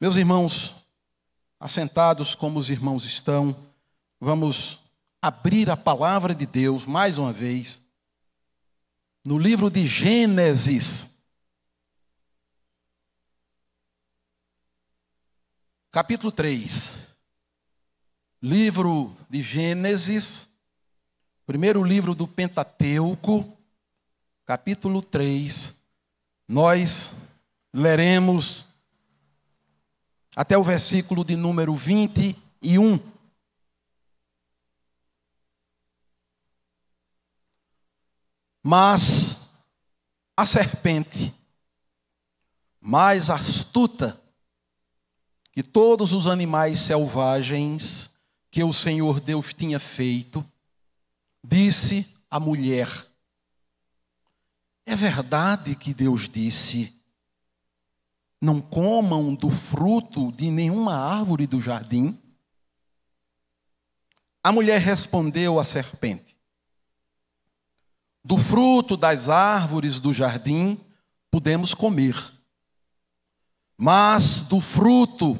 Meus irmãos, assentados como os irmãos estão, vamos abrir a palavra de Deus mais uma vez no livro de Gênesis. Capítulo 3. Livro de Gênesis, primeiro livro do Pentateuco, capítulo 3. Nós leremos até o versículo de número 21. Mas a serpente, mais astuta que todos os animais selvagens que o Senhor Deus tinha feito, disse à mulher: É verdade que Deus disse: não comam do fruto de nenhuma árvore do jardim? A mulher respondeu à serpente: Do fruto das árvores do jardim podemos comer, mas do fruto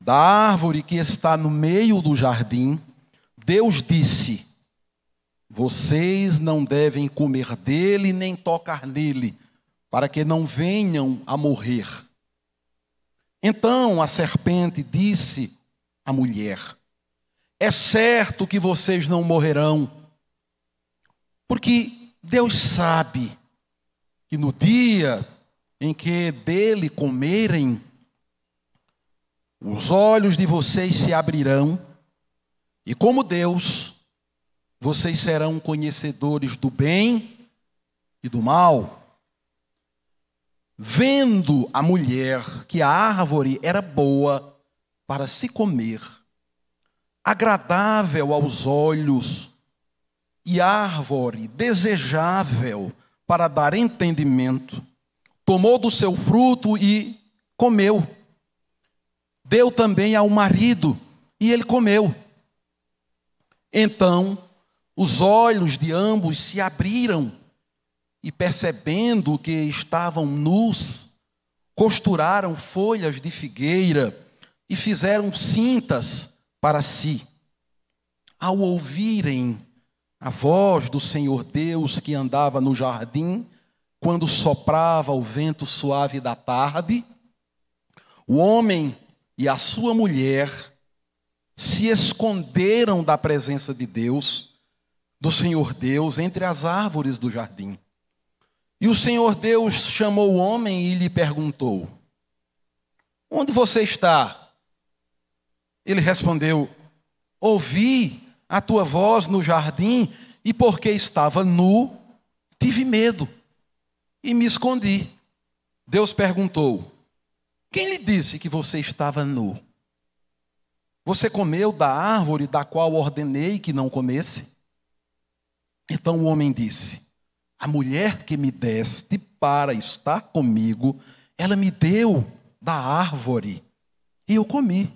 da árvore que está no meio do jardim, Deus disse: Vocês não devem comer dele nem tocar nele, para que não venham a morrer. Então a serpente disse à mulher: É certo que vocês não morrerão, porque Deus sabe que no dia em que dele comerem, os olhos de vocês se abrirão, e como Deus, vocês serão conhecedores do bem e do mal. Vendo a mulher que a árvore era boa para se comer, agradável aos olhos, e árvore desejável para dar entendimento, tomou do seu fruto e comeu. Deu também ao marido, e ele comeu. Então, os olhos de ambos se abriram e percebendo que estavam nus, costuraram folhas de figueira e fizeram cintas para si. Ao ouvirem a voz do Senhor Deus que andava no jardim, quando soprava o vento suave da tarde, o homem e a sua mulher se esconderam da presença de Deus, do Senhor Deus, entre as árvores do jardim. E o Senhor Deus chamou o homem e lhe perguntou: Onde você está? Ele respondeu: Ouvi a tua voz no jardim e porque estava nu, tive medo e me escondi. Deus perguntou: Quem lhe disse que você estava nu? Você comeu da árvore da qual ordenei que não comesse? Então o homem disse: a mulher que me deste para estar comigo, ela me deu da árvore e eu comi.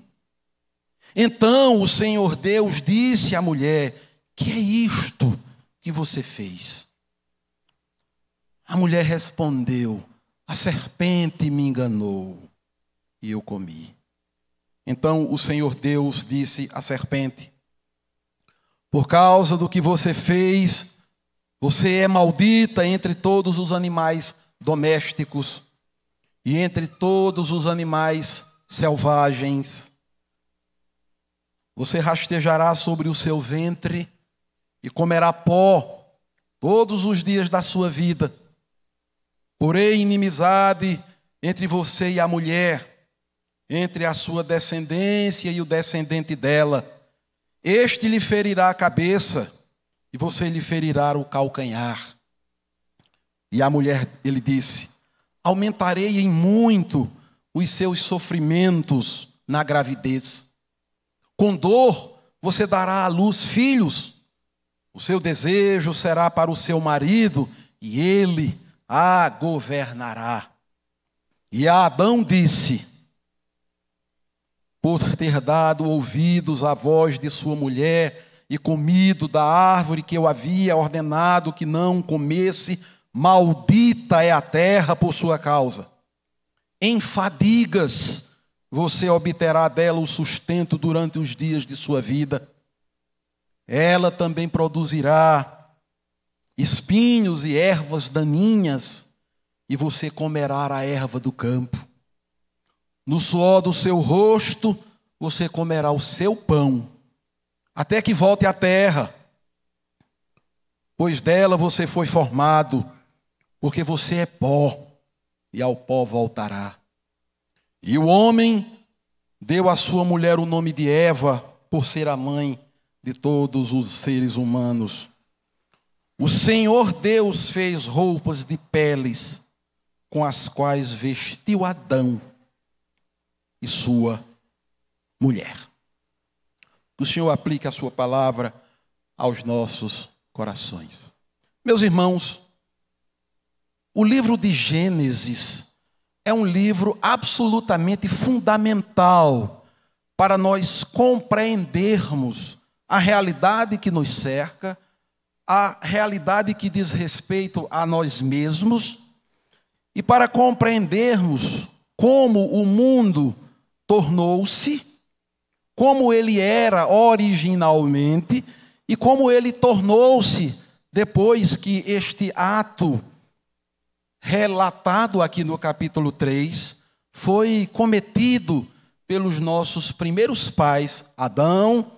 Então o Senhor Deus disse à mulher: Que é isto que você fez? A mulher respondeu: A serpente me enganou e eu comi. Então o Senhor Deus disse à serpente: Por causa do que você fez, você é maldita entre todos os animais domésticos e entre todos os animais selvagens. Você rastejará sobre o seu ventre e comerá pó todos os dias da sua vida. Porém, inimizade entre você e a mulher, entre a sua descendência e o descendente dela. Este lhe ferirá a cabeça e você lhe ferirá o calcanhar. E a mulher, ele disse: Aumentarei em muito os seus sofrimentos na gravidez. Com dor você dará à luz filhos. O seu desejo será para o seu marido e ele a governará. E Adão disse: Por ter dado ouvidos à voz de sua mulher, e comido da árvore que eu havia ordenado que não comesse, maldita é a terra por sua causa. Em fadigas você obterá dela o sustento durante os dias de sua vida. Ela também produzirá espinhos e ervas daninhas, e você comerá a erva do campo. No suor do seu rosto, você comerá o seu pão, até que volte à terra, pois dela você foi formado, porque você é pó, e ao pó voltará. E o homem deu à sua mulher o nome de Eva, por ser a mãe de todos os seres humanos. O Senhor Deus fez roupas de peles com as quais vestiu Adão e sua mulher. O Senhor aplique a sua palavra aos nossos corações. Meus irmãos, o livro de Gênesis é um livro absolutamente fundamental para nós compreendermos a realidade que nos cerca, a realidade que diz respeito a nós mesmos, e para compreendermos como o mundo tornou-se, como ele era originalmente e como ele tornou-se depois que este ato relatado aqui no capítulo 3 foi cometido pelos nossos primeiros pais, Adão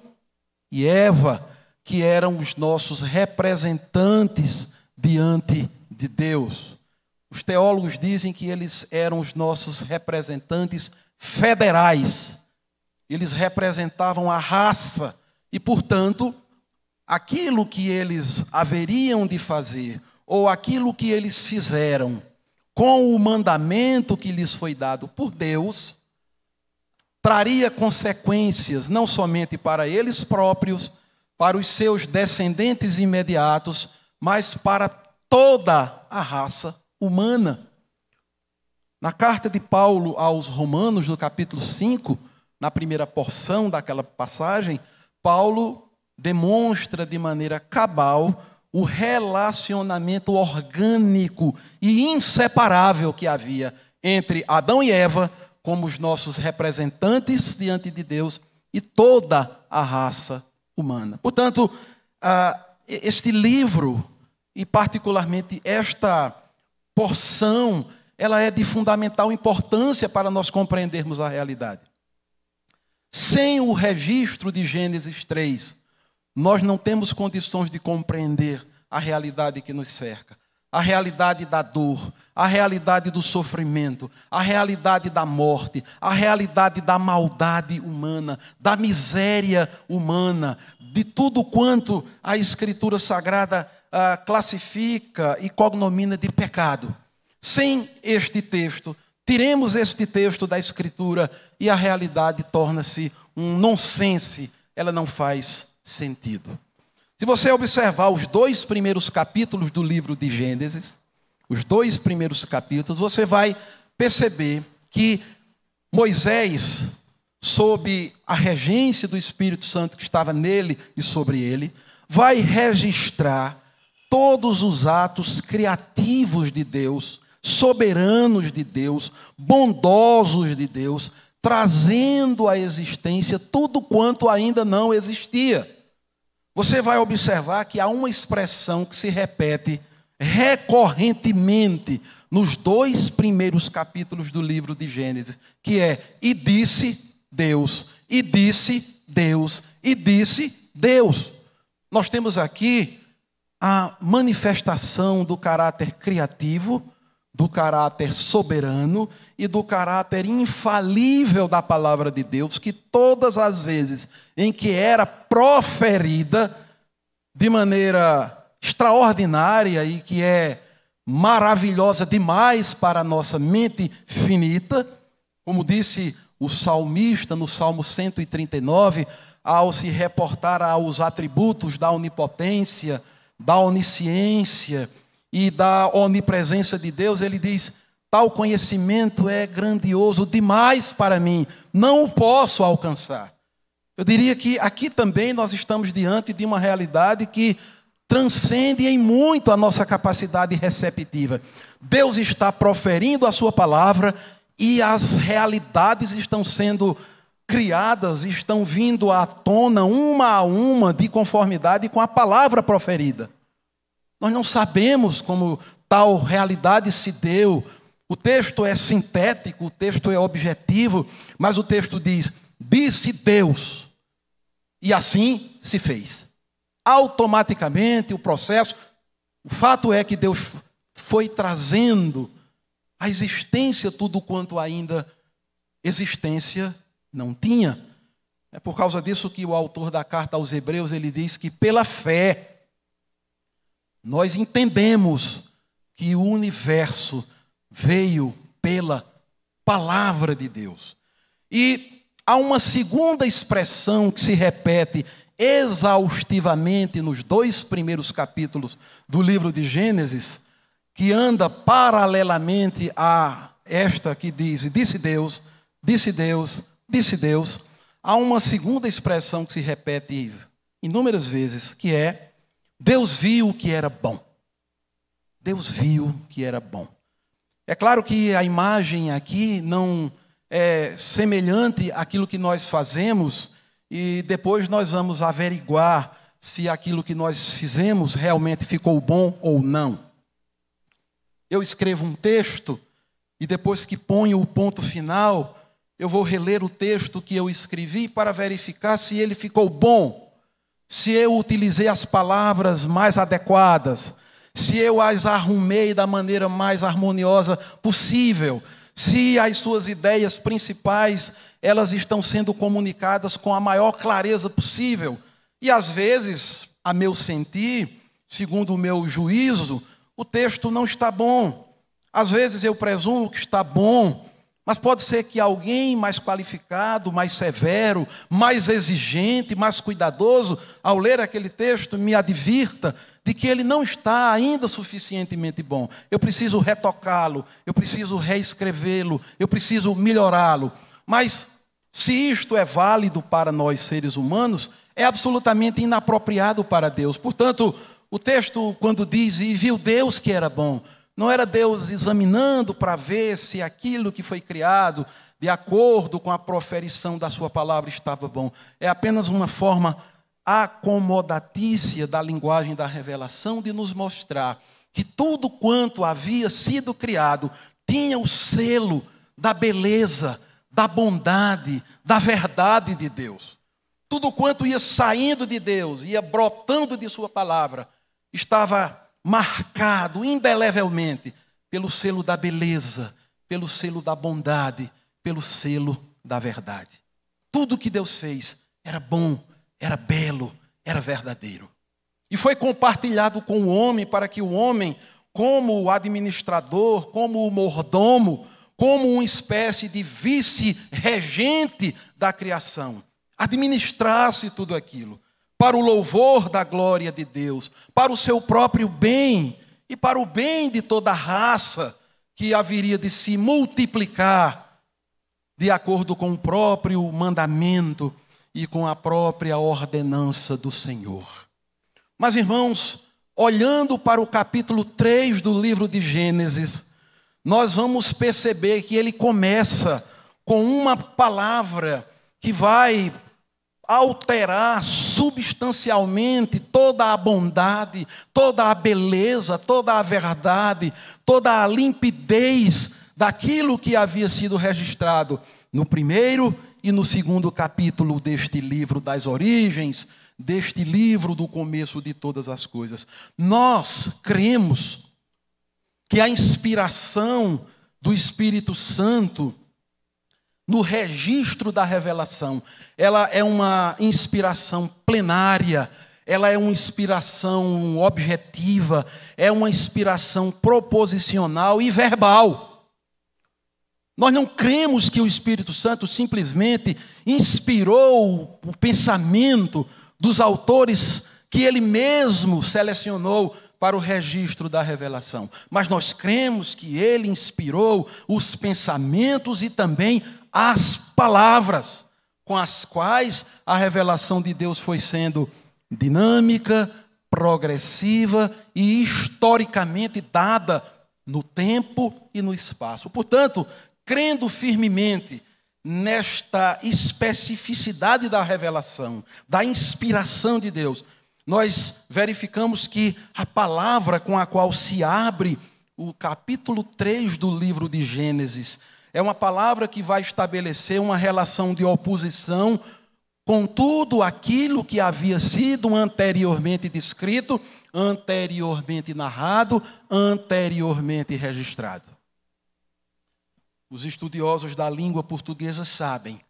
e Eva, que eram os nossos representantes diante de Deus. Os teólogos dizem que eles eram os nossos representantes federais. Eles representavam a raça e, portanto, aquilo que eles haveriam de fazer, ou aquilo que eles fizeram com o mandamento que lhes foi dado por Deus, traria consequências não somente para eles próprios, para os seus descendentes imediatos, mas para toda a raça humana. Na carta de Paulo aos Romanos, no capítulo 5, na primeira porção daquela passagem, Paulo demonstra de maneira cabal o relacionamento orgânico e inseparável que havia entre Adão e Eva como os nossos representantes diante de Deus e toda a raça humana. Portanto, este livro, e particularmente esta porção, ela é de fundamental importância para nós compreendermos a realidade. Sem o registro de Gênesis 3, nós não temos condições de compreender a realidade que nos cerca, a realidade da dor, a realidade do sofrimento, a realidade da morte, a realidade da maldade humana, da miséria humana, de tudo quanto a Escritura Sagrada ah, classifica e cognomina de pecado. Sem este texto, tiremos este texto da Escritura e a realidade torna-se um nonsense, ela não faz sentido. Se você observar os dois primeiros capítulos do livro de Gênesis, os dois primeiros capítulos, você vai perceber que Moisés, sob a regência do Espírito Santo que estava nele e sobre ele, vai registrar todos os atos criativos de Deus, soberanos de Deus, bondosos de Deus, trazendo à existência tudo quanto ainda não existia. Você vai observar que há uma expressão que se repete recorrentemente nos dois primeiros capítulos do livro de Gênesis, que é: e disse Deus, e disse Deus, e disse Deus. Nós temos aqui a manifestação do caráter criativo do caráter soberano e do caráter infalível da palavra de Deus, que todas as vezes em que era proferida de maneira extraordinária e que é maravilhosa demais para a nossa mente finita, como disse o salmista no Salmo 139, ao se reportar aos atributos da onipotência, da onisciência, e da onipresença de Deus, ele diz: tal conhecimento é grandioso demais para mim, não o posso alcançar. Eu diria que aqui também nós estamos diante de uma realidade que transcende em muito a nossa capacidade receptiva. Deus está proferindo a sua palavra e as realidades estão sendo criadas, estão vindo à tona uma a uma de conformidade com a palavra proferida. Nós não sabemos como tal realidade se deu. O texto é sintético, o texto é objetivo, mas o texto diz: disse Deus, e assim se fez. Automaticamente o processo, o fato é que Deus foi trazendo a existência tudo quanto ainda existência não tinha. É por causa disso que o autor da carta aos Hebreus ele diz que pela fé nós entendemos que o universo veio pela palavra de Deus. E há uma segunda expressão que se repete exaustivamente nos dois primeiros capítulos do livro de Gênesis, que anda paralelamente a esta que diz: Disse Deus, disse Deus, disse Deus. Há uma segunda expressão que se repete inúmeras vezes, que é: Deus viu que era bom. Deus viu que era bom. É claro que a imagem aqui não é semelhante àquilo que nós fazemos, e depois nós vamos averiguar se aquilo que nós fizemos realmente ficou bom ou não eu escrevo um texto e depois que ponho o ponto final, eu vou reler o texto que eu escrevi para verificar se ele ficou bom, se eu utilizei as palavras mais adequadas, se eu as arrumei da maneira mais harmoniosa possível, se as suas ideias principais elas estão sendo comunicadas com a maior clareza possível. E às vezes, a meu sentir, segundo o meu juízo, o texto não está bom. Às vezes eu presumo que está bom, mas pode ser que alguém mais qualificado, mais severo, mais exigente, mais cuidadoso, ao ler aquele texto, me advirta de que ele não está ainda suficientemente bom. Eu preciso retocá-lo, eu preciso reescrevê-lo, eu preciso melhorá-lo. Mas se isto é válido para nós seres humanos, é absolutamente inapropriado para Deus. Portanto, o texto, quando diz, e viu Deus que era bom, não era Deus examinando para ver se aquilo que foi criado, de acordo com a proferição da sua palavra, estava bom. É apenas uma forma acomodatícia da linguagem da revelação de nos mostrar que tudo quanto havia sido criado tinha o selo da beleza, da bondade, da verdade de Deus. Tudo quanto ia saindo de Deus, ia brotando de Sua palavra, estava marcado indelevelmente pelo selo da beleza, pelo selo da bondade, pelo selo da verdade. Tudo que Deus fez era bom, era belo, era verdadeiro. E foi compartilhado com o homem para que o homem, como o administrador, como o mordomo, como uma espécie de vice-regente da criação, administrasse tudo aquilo para o louvor da glória de Deus, para o seu próprio bem e para o bem de toda a raça que haveria de se multiplicar de acordo com o próprio mandamento e com a própria ordenança do Senhor. Mas, irmãos, olhando para o capítulo 3 do livro de Gênesis, nós vamos perceber que ele começa com uma palavra que vai alterar substancialmente toda a bondade, toda a beleza, toda a verdade, toda a limpidez daquilo que havia sido registrado no primeiro e no segundo capítulo deste livro das origens, deste livro do começo de todas as coisas. Nós cremos que a inspiração do Espírito Santo no registro da revelação. Ela é uma inspiração plenária, ela é uma inspiração objetiva, é uma inspiração proposicional e verbal. Nós não cremos que o Espírito Santo simplesmente inspirou o pensamento dos autores que ele mesmo selecionou para o registro da revelação. Mas nós cremos que ele inspirou os pensamentos e também as palavras com as quais a revelação de Deus foi sendo dinâmica, progressiva e historicamente dada no tempo e no espaço. Portanto, crendo firmemente nesta especificidade da revelação, da inspiração de Deus, nós verificamos que a palavra com a qual se abre o capítulo 3 do livro de Gênesis é uma palavra que vai estabelecer uma relação de oposição com tudo aquilo que havia sido anteriormente descrito, anteriormente narrado, anteriormente registrado. Os estudiosos da língua portuguesa sabem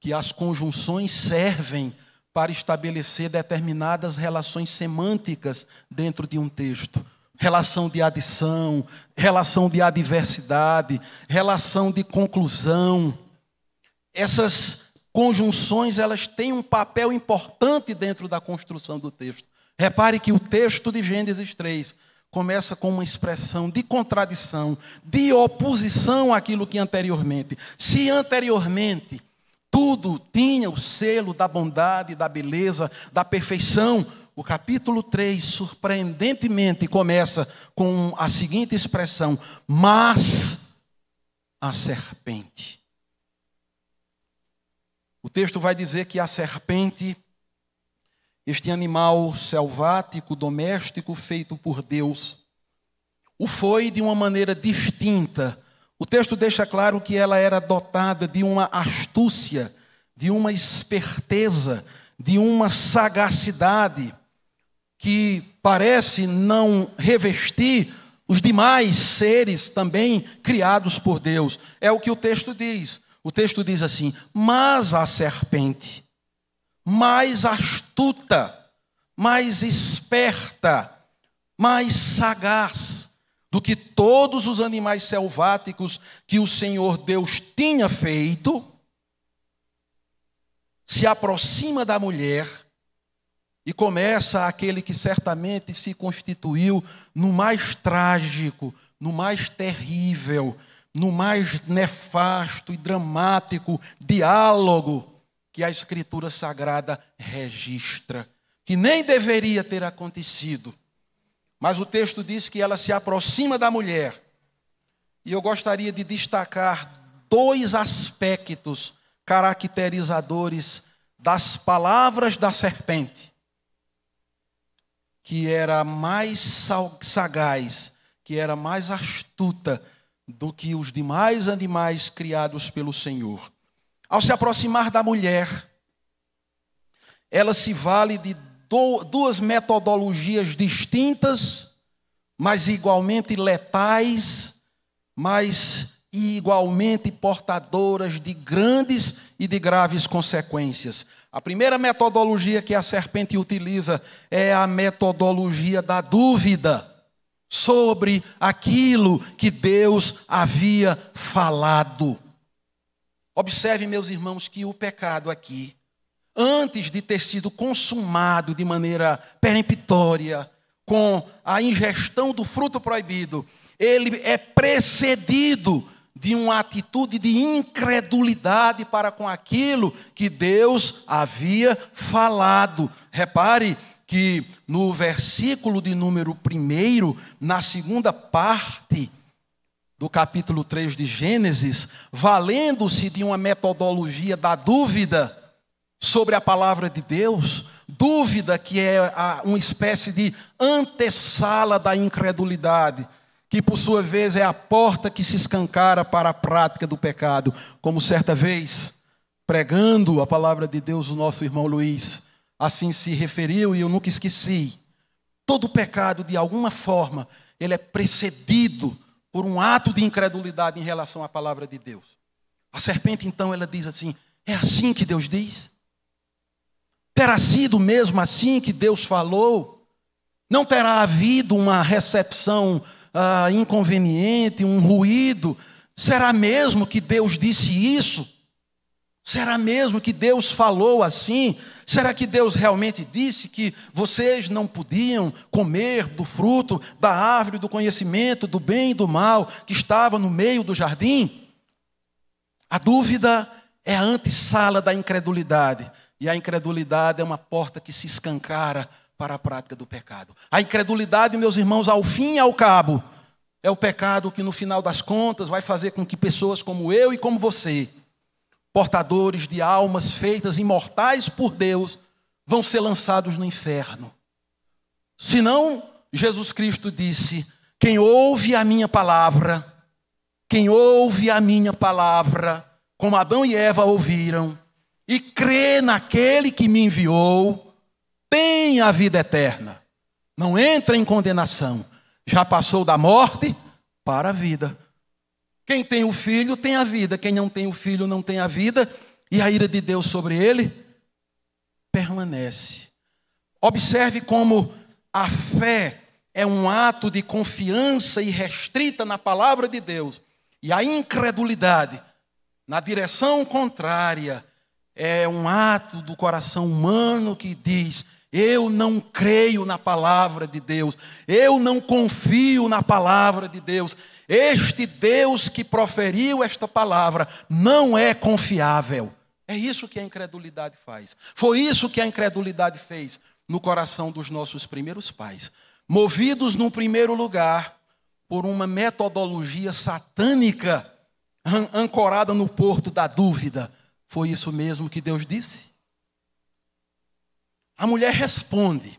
que as conjunções servem para estabelecer determinadas relações semânticas dentro de um texto. Relação de adição, relação de adversidade, relação de conclusão. Essas conjunções, elas têm um papel importante dentro da construção do texto. Repare que o texto de Gênesis 3 começa com uma expressão de contradição, de oposição àquilo que anteriormente. Se anteriormente tudo tinha o selo da bondade, da beleza, da perfeição, o capítulo 3, surpreendentemente, começa com a seguinte expressão: Mas a serpente. O texto vai dizer que a serpente este animal selvático, doméstico, feito por Deus, o foi de uma maneira distinta. O texto deixa claro que ela era dotada de uma astúcia, de uma esperteza, de uma sagacidade que parece não revestir os demais seres também criados por Deus. É o que o texto diz. O texto diz assim: Mas a serpente mais astuta, mais esperta, mais sagaz do que todos os animais selváticos que o Senhor Deus tinha feito, se aproxima da mulher e começa aquele que certamente se constituiu no mais trágico, no mais terrível, no mais nefasto e dramático diálogo que a Escritura Sagrada registra, que nem deveria ter acontecido. Mas o texto diz que ela se aproxima da mulher. E eu gostaria de destacar dois aspectos caracterizadores das palavras da serpente, que era mais sagaz, que era mais astuta do que os demais animais criados pelo Senhor. Ao se aproximar da mulher, ela se vale de duas metodologias distintas, mas igualmente letais, mas igualmente portadoras de grandes e de graves consequências. A primeira metodologia que a serpente utiliza é a metodologia da dúvida sobre aquilo que Deus havia falado. Observe, meus irmãos, que o pecado aqui, antes de ter sido consumado de maneira peremptória, com a ingestão do fruto proibido, ele é precedido de uma atitude de incredulidade para com aquilo que Deus havia falado. Repare que no versículo de número 1, na segunda parte, do capítulo 3 de Gênesis, valendo-se de uma metodologia da dúvida sobre a palavra de Deus, dúvida que é uma espécie de antessala da incredulidade, que por sua vez é a porta que se escancara para a prática do pecado, como certa vez, pregando a palavra de Deus, o nosso irmão Luiz assim se referiu e eu nunca esqueci. Todo pecado, de alguma forma, ele é precedido por um ato de incredulidade em relação à palavra de Deus. A serpente, então, ela diz assim: é assim que Deus diz? Terá sido mesmo assim que Deus falou? Não terá havido uma recepção ah, inconveniente, um ruído? Será mesmo que Deus disse isso? Será mesmo que Deus falou assim? Será que Deus realmente disse que vocês não podiam comer do fruto da árvore do conhecimento do bem e do mal que estava no meio do jardim? A dúvida é a antessala da incredulidade, e a incredulidade é uma porta que se escancara para a prática do pecado. A incredulidade, meus irmãos, ao fim e ao cabo, é o pecado que, no final das contas, vai fazer com que pessoas como eu e como você, portadores de almas feitas imortais por Deus, vão ser lançados no inferno. Senão, Jesus Cristo disse: quem ouve a minha palavra, quem ouve a minha palavra, como Adão e Eva ouviram, e crê naquele que me enviou, tem a vida eterna. Não entra em condenação. Já passou da morte para a vida. Quem tem o filho tem a vida, quem não tem o filho não tem a vida, e a ira de Deus sobre ele permanece. Observe como a fé é um ato de confiança irrestrita na palavra de Deus. E a incredulidade, na direção contrária, é um ato do coração humano que diz: Eu não creio na palavra de Deus, eu não confio na palavra de Deus. Este Deus que proferiu esta palavra não é confiável. É isso que a incredulidade faz. Foi isso que a incredulidade fez no coração dos nossos primeiros pais movidos num primeiro lugar por uma metodologia satânica ancorada no porto da dúvida. Foi isso mesmo que Deus disse? A mulher responde.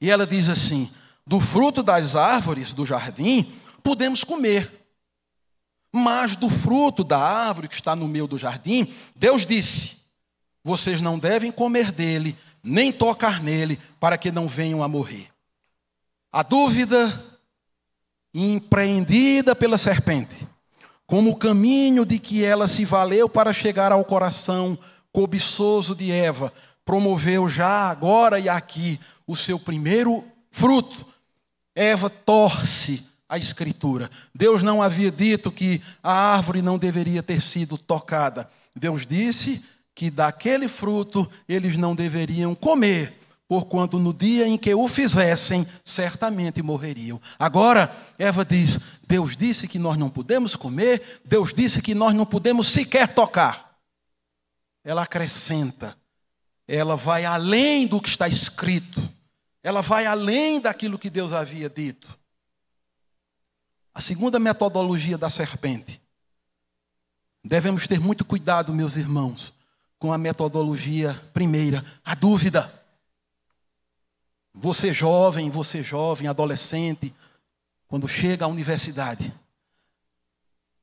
E ela diz assim: Do fruto das árvores do jardim podemos comer. Mas do fruto da árvore que está no meio do jardim, Deus disse: Vocês não devem comer dele, nem tocar nele, para que não venham a morrer. A dúvida empreendida pela serpente, como o caminho de que ela se valeu para chegar ao coração cobiçoso de Eva, promoveu já agora e aqui o seu primeiro fruto. Eva torce a Escritura. Deus não havia dito que a árvore não deveria ter sido tocada. Deus disse que daquele fruto eles não deveriam comer, porquanto no dia em que o fizessem, certamente morreriam. Agora, Eva diz: Deus disse que nós não podemos comer, Deus disse que nós não podemos sequer tocar. Ela acrescenta, ela vai além do que está escrito, ela vai além daquilo que Deus havia dito. A segunda metodologia da serpente. Devemos ter muito cuidado, meus irmãos, com a metodologia primeira, a dúvida. Você jovem, você jovem, adolescente, quando chega à universidade,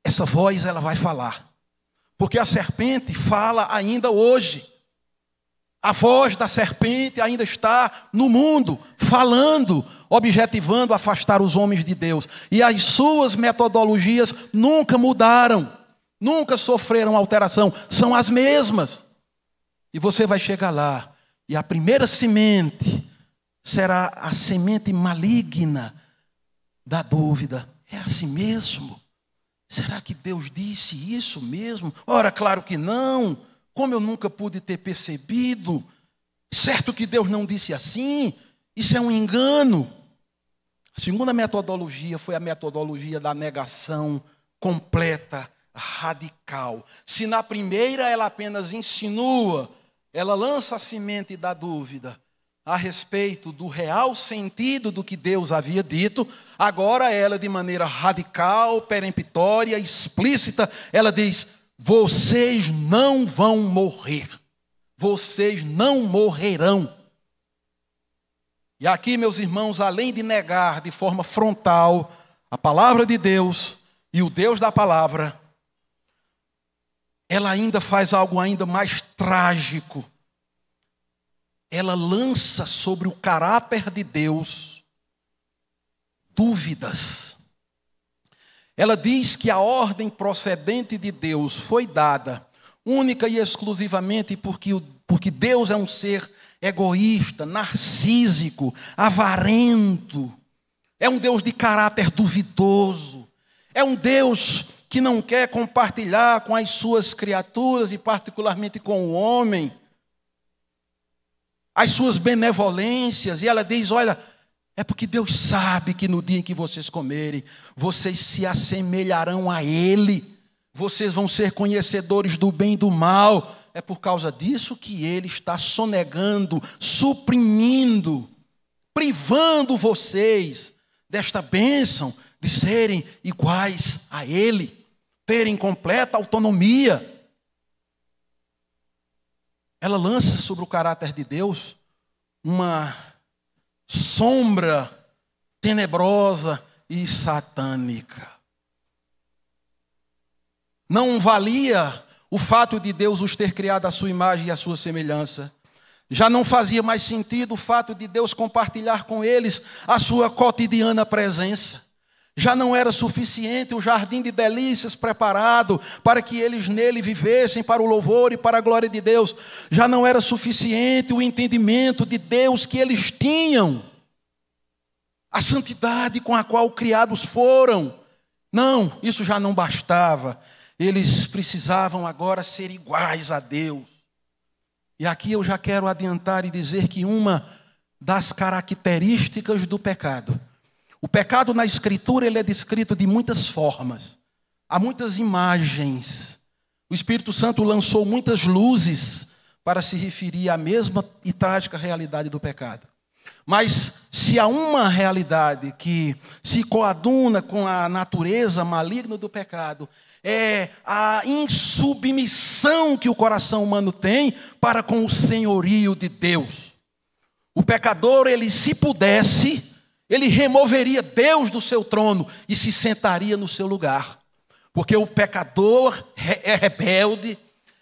essa voz ela vai falar. Porque a serpente fala ainda hoje. A voz da serpente ainda está no mundo, falando, objetivando afastar os homens de Deus. E as suas metodologias nunca mudaram, nunca sofreram alteração, são as mesmas. E você vai chegar lá, e a primeira semente será a semente maligna da dúvida. É assim mesmo? Será que Deus disse isso mesmo? Ora, claro que não. Como eu nunca pude ter percebido? Certo que Deus não disse assim. Isso é um engano. A segunda metodologia foi a metodologia da negação completa, radical. Se na primeira ela apenas insinua, ela lança a semente da dúvida a respeito do real sentido do que Deus havia dito, agora ela, de maneira radical, peremptória, explícita, ela diz: vocês não vão morrer, vocês não morrerão. E aqui, meus irmãos, além de negar de forma frontal a palavra de Deus e o Deus da palavra, ela ainda faz algo ainda mais trágico ela lança sobre o caráter de Deus dúvidas. Ela diz que a ordem procedente de Deus foi dada única e exclusivamente porque, porque Deus é um ser egoísta, narcísico, avarento. É um Deus de caráter duvidoso. É um Deus que não quer compartilhar com as suas criaturas e, particularmente, com o homem as suas benevolências, e ela diz: Olha, é porque Deus sabe que no dia em que vocês comerem, vocês se assemelharão a Ele, vocês vão ser conhecedores do bem e do mal. É por causa disso que Ele está sonegando, suprimindo, privando vocês desta bênção de serem iguais a Ele, terem completa autonomia. Ela lança sobre o caráter de Deus uma sombra tenebrosa e satânica. Não valia o fato de Deus os ter criado à sua imagem e à sua semelhança. Já não fazia mais sentido o fato de Deus compartilhar com eles a sua cotidiana presença. Já não era suficiente o jardim de delícias preparado para que eles nele vivessem para o louvor e para a glória de Deus. Já não era suficiente o entendimento de Deus que eles tinham, a santidade com a qual criados foram. Não, isso já não bastava. Eles precisavam agora ser iguais a Deus. E aqui eu já quero adiantar e dizer que uma das características do pecado. O pecado na escritura ele é descrito de muitas formas. Há muitas imagens. O Espírito Santo lançou muitas luzes para se referir à mesma e trágica realidade do pecado. Mas se há uma realidade que se coaduna com a natureza maligna do pecado, é a insubmissão que o coração humano tem para com o senhorio de Deus. O pecador, ele se pudesse, ele removeria Deus do seu trono e se sentaria no seu lugar. Porque o pecador é rebelde,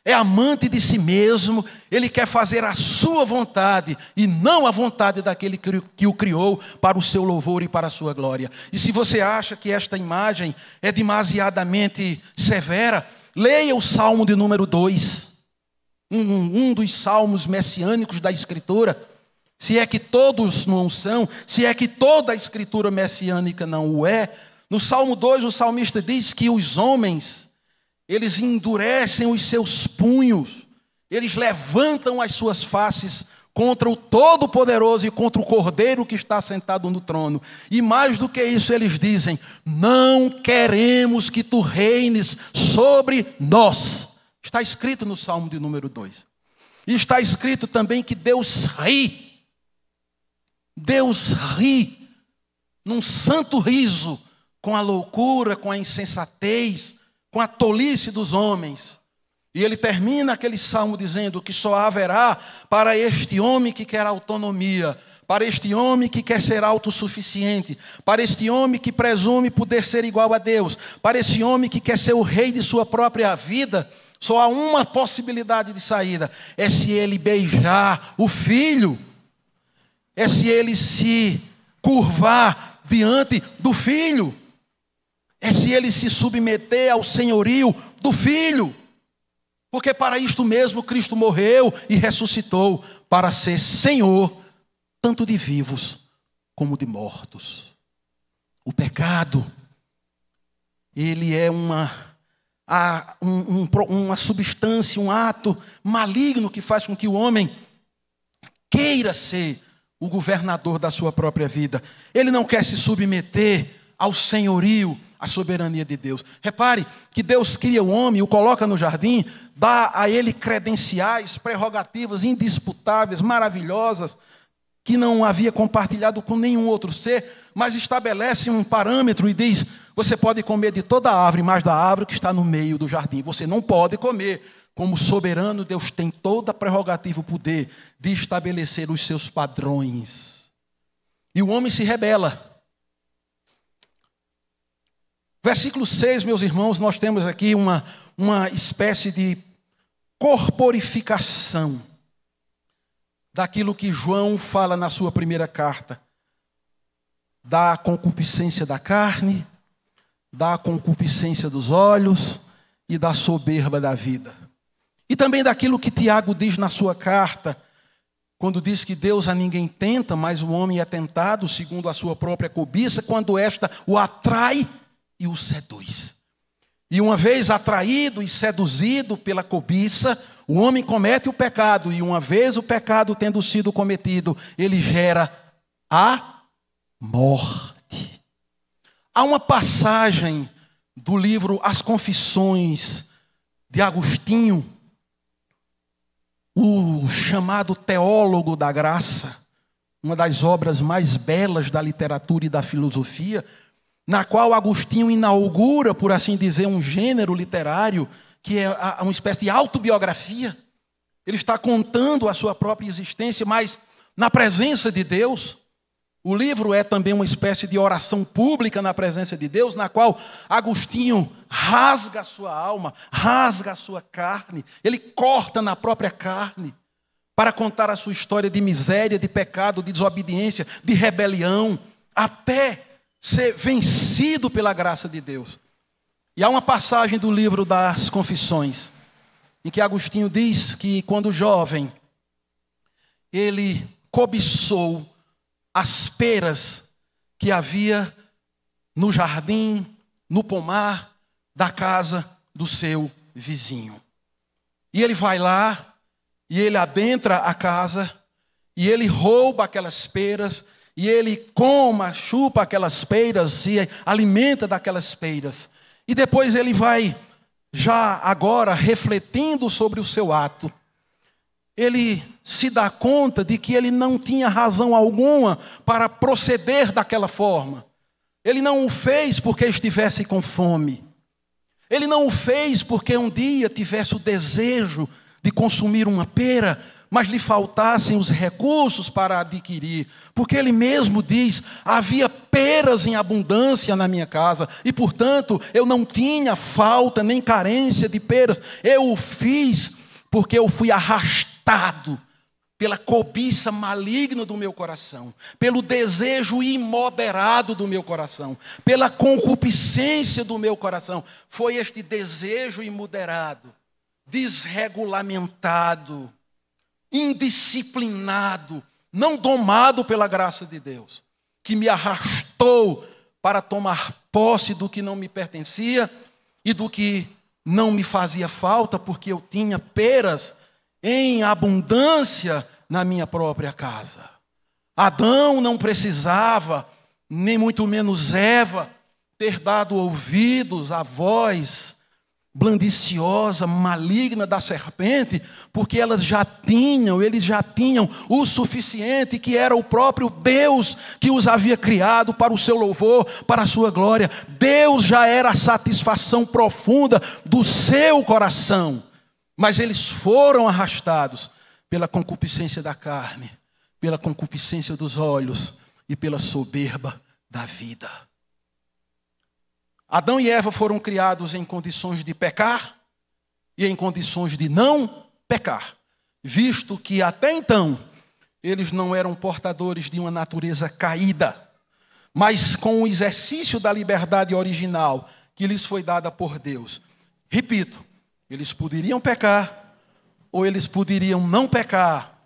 é amante de si mesmo, ele quer fazer a sua vontade e não a vontade daquele que o criou para o seu louvor e para a sua glória. E se você acha que esta imagem é demasiadamente severa, leia o Salmo de número 2, um, um dos salmos messiânicos da Escritura. Se é que todos não são, se é que toda a Escritura messiânica não o é, no Salmo 2 o salmista diz que os homens eles endurecem os seus punhos, eles levantam as suas faces contra o Todo-Poderoso e contra o Cordeiro que está sentado no trono. E mais do que isso, eles dizem: Não queremos que tu reines sobre nós. Está escrito no Salmo de número 2. E está escrito também que Deus ri. Deus ri num santo riso com a loucura, com a insensatez, com a tolice dos homens. E ele termina aquele salmo dizendo que só haverá para este homem que quer autonomia, para este homem que quer ser autossuficiente, para este homem que presume poder ser igual a Deus, para esse homem que quer ser o rei de sua própria vida, só há uma possibilidade de saída: é se ele beijar o filho, é se ele se curvar diante do filho é se ele se submeter ao senhorio do Filho. Porque para isto mesmo Cristo morreu e ressuscitou para ser Senhor, tanto de vivos como de mortos. O pecado, ele é uma, um, um, uma substância, um ato maligno que faz com que o homem queira ser o governador da sua própria vida. Ele não quer se submeter ao senhorio a soberania de Deus. Repare que Deus cria o homem, o coloca no jardim, dá a ele credenciais, prerrogativas indisputáveis, maravilhosas, que não havia compartilhado com nenhum outro ser, mas estabelece um parâmetro e diz: você pode comer de toda a árvore, mas da árvore que está no meio do jardim. Você não pode comer. Como soberano, Deus tem toda a prerrogativa, o poder de estabelecer os seus padrões. E o homem se rebela. Versículo 6, meus irmãos, nós temos aqui uma, uma espécie de corporificação daquilo que João fala na sua primeira carta, da concupiscência da carne, da concupiscência dos olhos e da soberba da vida. E também daquilo que Tiago diz na sua carta, quando diz que Deus a ninguém tenta, mas o homem é tentado segundo a sua própria cobiça, quando esta o atrai e o seduz. E uma vez atraído e seduzido pela cobiça, o homem comete o pecado, e uma vez o pecado tendo sido cometido, ele gera a morte. Há uma passagem do livro As Confissões de Agostinho, o chamado teólogo da graça, uma das obras mais belas da literatura e da filosofia, na qual Agostinho inaugura, por assim dizer, um gênero literário que é uma espécie de autobiografia. Ele está contando a sua própria existência, mas na presença de Deus. O livro é também uma espécie de oração pública na presença de Deus, na qual Agostinho rasga a sua alma, rasga a sua carne, ele corta na própria carne para contar a sua história de miséria, de pecado, de desobediência, de rebelião, até ser vencido pela graça de Deus. E há uma passagem do livro das Confissões, em que Agostinho diz que quando jovem, ele cobiçou as peras que havia no jardim, no pomar da casa do seu vizinho. E ele vai lá, e ele adentra a casa, e ele rouba aquelas peras, e ele coma, chupa aquelas peras, e alimenta daquelas peras. E depois ele vai, já agora, refletindo sobre o seu ato ele se dá conta de que ele não tinha razão alguma para proceder daquela forma. Ele não o fez porque estivesse com fome. Ele não o fez porque um dia tivesse o desejo de consumir uma pera, mas lhe faltassem os recursos para adquirir. Porque ele mesmo diz: havia peras em abundância na minha casa, e portanto eu não tinha falta nem carência de peras. Eu o fiz porque eu fui arrastado tentado pela cobiça maligna do meu coração, pelo desejo imoderado do meu coração, pela concupiscência do meu coração. Foi este desejo imoderado, desregulamentado, indisciplinado, não domado pela graça de Deus, que me arrastou para tomar posse do que não me pertencia e do que não me fazia falta, porque eu tinha peras em abundância na minha própria casa. Adão não precisava, nem muito menos Eva, ter dado ouvidos à voz blandiciosa, maligna da serpente, porque elas já tinham, eles já tinham o suficiente, que era o próprio Deus que os havia criado para o seu louvor, para a sua glória. Deus já era a satisfação profunda do seu coração. Mas eles foram arrastados pela concupiscência da carne, pela concupiscência dos olhos e pela soberba da vida. Adão e Eva foram criados em condições de pecar e em condições de não pecar, visto que até então eles não eram portadores de uma natureza caída, mas com o exercício da liberdade original que lhes foi dada por Deus. Repito, eles poderiam pecar, ou eles poderiam não pecar,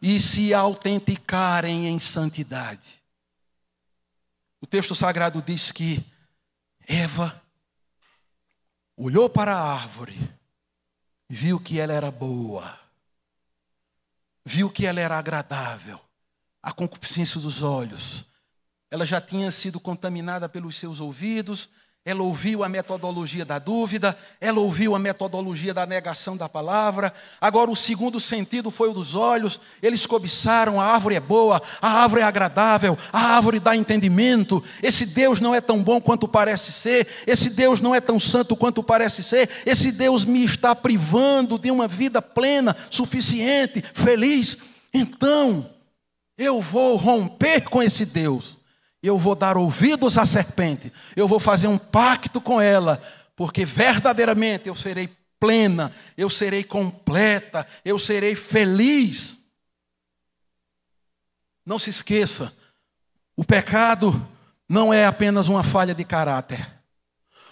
e se autenticarem em santidade. O texto sagrado diz que Eva olhou para a árvore, viu que ela era boa, viu que ela era agradável, a concupiscência dos olhos. Ela já tinha sido contaminada pelos seus ouvidos, ela ouviu a metodologia da dúvida, ela ouviu a metodologia da negação da palavra. Agora, o segundo sentido foi o dos olhos. Eles cobiçaram: a árvore é boa, a árvore é agradável, a árvore dá entendimento. Esse Deus não é tão bom quanto parece ser, esse Deus não é tão santo quanto parece ser, esse Deus me está privando de uma vida plena, suficiente, feliz. Então, eu vou romper com esse Deus eu vou dar ouvidos à serpente, eu vou fazer um pacto com ela, porque verdadeiramente eu serei plena, eu serei completa, eu serei feliz. Não se esqueça, o pecado não é apenas uma falha de caráter.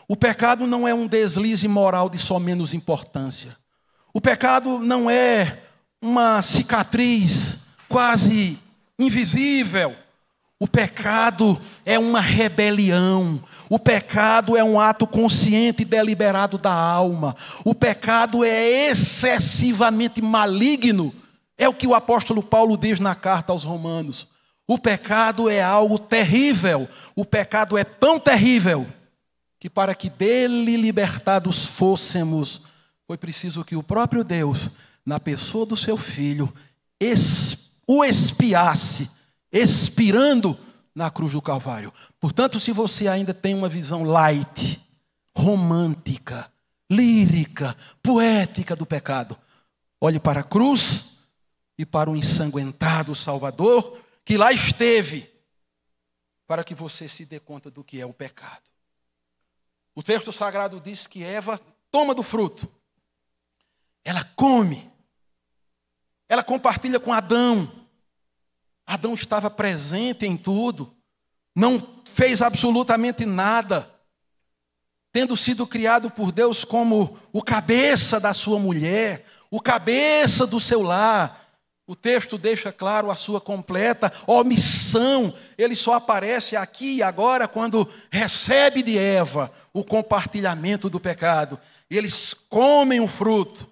O pecado não é um deslize moral de só menos importância. O pecado não é uma cicatriz quase invisível o pecado é uma rebelião. O pecado é um ato consciente e deliberado da alma. O pecado é excessivamente maligno. É o que o apóstolo Paulo diz na carta aos Romanos. O pecado é algo terrível. O pecado é tão terrível que para que dele libertados fôssemos, foi preciso que o próprio Deus, na pessoa do seu filho, o espiasse expirando na cruz do Calvário. Portanto, se você ainda tem uma visão light, romântica, lírica, poética do pecado, olhe para a cruz e para o ensanguentado Salvador que lá esteve, para que você se dê conta do que é o pecado. O texto sagrado diz que Eva toma do fruto, ela come, ela compartilha com Adão. Adão estava presente em tudo, não fez absolutamente nada, tendo sido criado por Deus como o cabeça da sua mulher, o cabeça do seu lar, o texto deixa claro a sua completa omissão. Ele só aparece aqui e agora quando recebe de Eva o compartilhamento do pecado. Eles comem o fruto,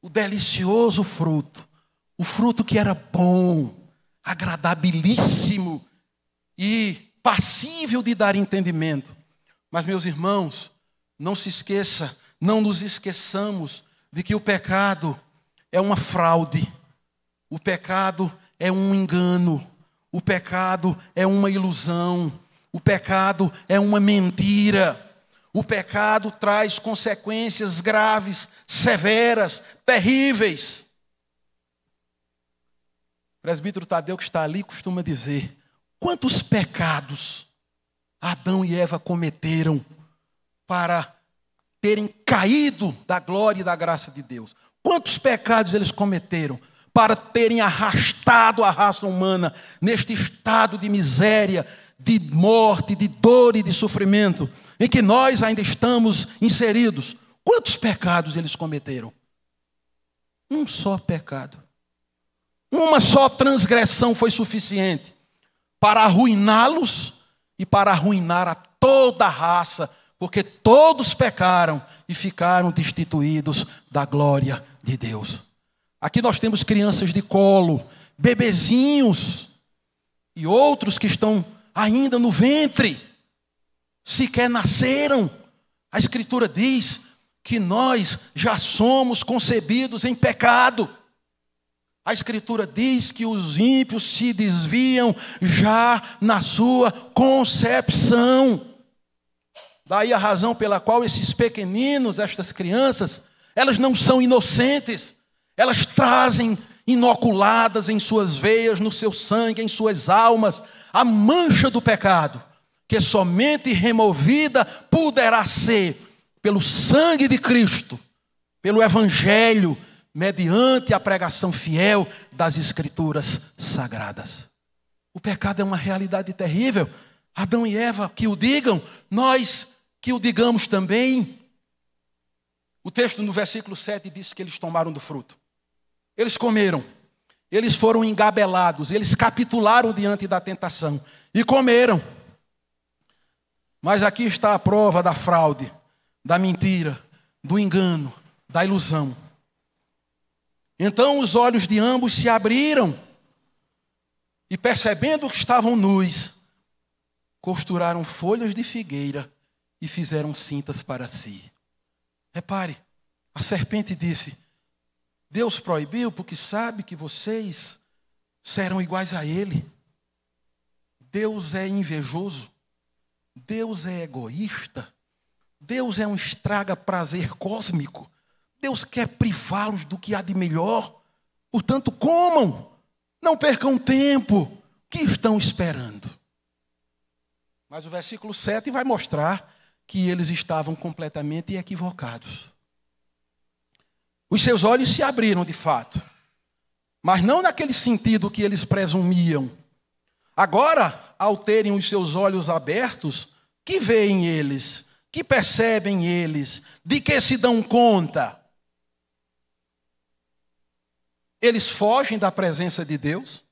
o delicioso fruto, o fruto que era bom, agradabilíssimo e passível de dar entendimento. Mas, meus irmãos, não se esqueça, não nos esqueçamos de que o pecado é uma fraude o pecado é um engano, o pecado é uma ilusão, o pecado é uma mentira. O pecado traz consequências graves, severas, terríveis. Presbítero Tadeu, que está ali, costuma dizer: quantos pecados Adão e Eva cometeram para terem caído da glória e da graça de Deus? Quantos pecados eles cometeram para terem arrastado a raça humana neste estado de miséria, de morte, de dor e de sofrimento, em que nós ainda estamos inseridos. Quantos pecados eles cometeram? Um só pecado. Uma só transgressão foi suficiente para arruiná-los e para arruinar a toda a raça, porque todos pecaram e ficaram destituídos da glória de Deus. Aqui nós temos crianças de colo, bebezinhos e outros que estão ainda no ventre, sequer nasceram. A Escritura diz que nós já somos concebidos em pecado. A Escritura diz que os ímpios se desviam já na sua concepção. Daí a razão pela qual esses pequeninos, estas crianças, elas não são inocentes elas trazem inoculadas em suas veias, no seu sangue, em suas almas, a mancha do pecado, que somente removida poderá ser pelo sangue de Cristo, pelo Evangelho, mediante a pregação fiel das Escrituras sagradas. O pecado é uma realidade terrível. Adão e Eva que o digam, nós que o digamos também. O texto no versículo 7 diz que eles tomaram do fruto. Eles comeram, eles foram engabelados, eles capitularam diante da tentação e comeram. Mas aqui está a prova da fraude, da mentira, do engano, da ilusão. Então os olhos de ambos se abriram e, percebendo que estavam nus, costuraram folhas de figueira e fizeram cintas para si. Repare, a serpente disse: Deus proibiu porque sabe que vocês serão iguais a Ele. Deus é invejoso. Deus é egoísta. Deus é um estraga-prazer cósmico. Deus quer privá-los do que há de melhor. Portanto, comam, não percam tempo. O que estão esperando? Mas o versículo 7 vai mostrar que eles estavam completamente equivocados. Os seus olhos se abriram de fato, mas não naquele sentido que eles presumiam. Agora, ao terem os seus olhos abertos, que veem eles? Que percebem eles? De que se dão conta? Eles fogem da presença de Deus?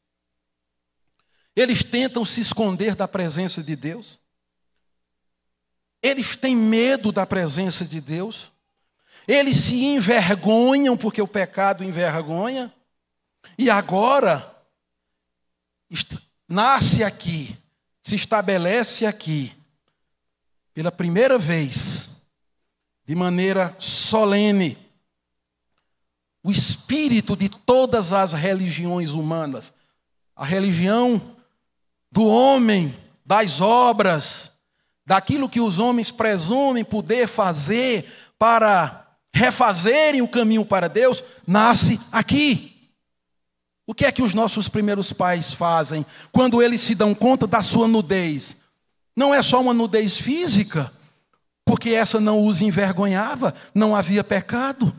Eles tentam se esconder da presença de Deus? Eles têm medo da presença de Deus? Eles se envergonham porque o pecado envergonha. E agora nasce aqui, se estabelece aqui, pela primeira vez, de maneira solene, o espírito de todas as religiões humanas. A religião do homem, das obras, daquilo que os homens presumem poder fazer para refazerem o caminho para Deus, nasce aqui. O que é que os nossos primeiros pais fazem quando eles se dão conta da sua nudez? Não é só uma nudez física, porque essa não os envergonhava, não havia pecado,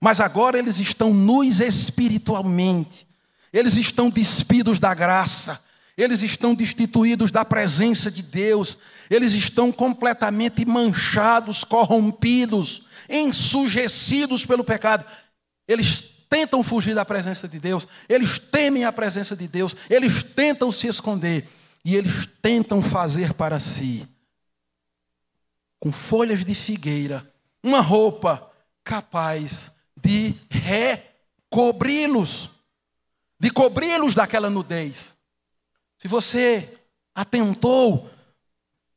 mas agora eles estão nus espiritualmente, eles estão despidos da graça, eles estão destituídos da presença de Deus, eles estão completamente manchados, corrompidos, ensujecidos pelo pecado. Eles tentam fugir da presença de Deus, eles temem a presença de Deus, eles tentam se esconder. E eles tentam fazer para si, com folhas de figueira, uma roupa capaz de recobri-los, de cobri-los daquela nudez. Se você atentou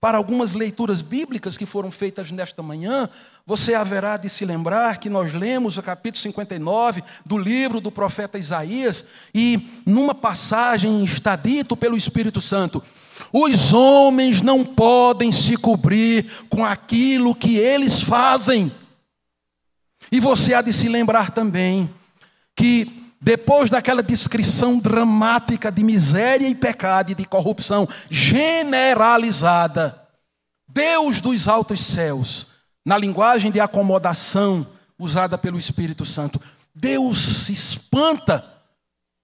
para algumas leituras bíblicas que foram feitas nesta manhã, você haverá de se lembrar que nós lemos o capítulo 59 do livro do profeta Isaías, e numa passagem está dito pelo Espírito Santo: os homens não podem se cobrir com aquilo que eles fazem. E você há de se lembrar também que depois daquela descrição dramática de miséria e pecado e de corrupção generalizada, Deus dos altos céus, na linguagem de acomodação usada pelo Espírito Santo, Deus se espanta,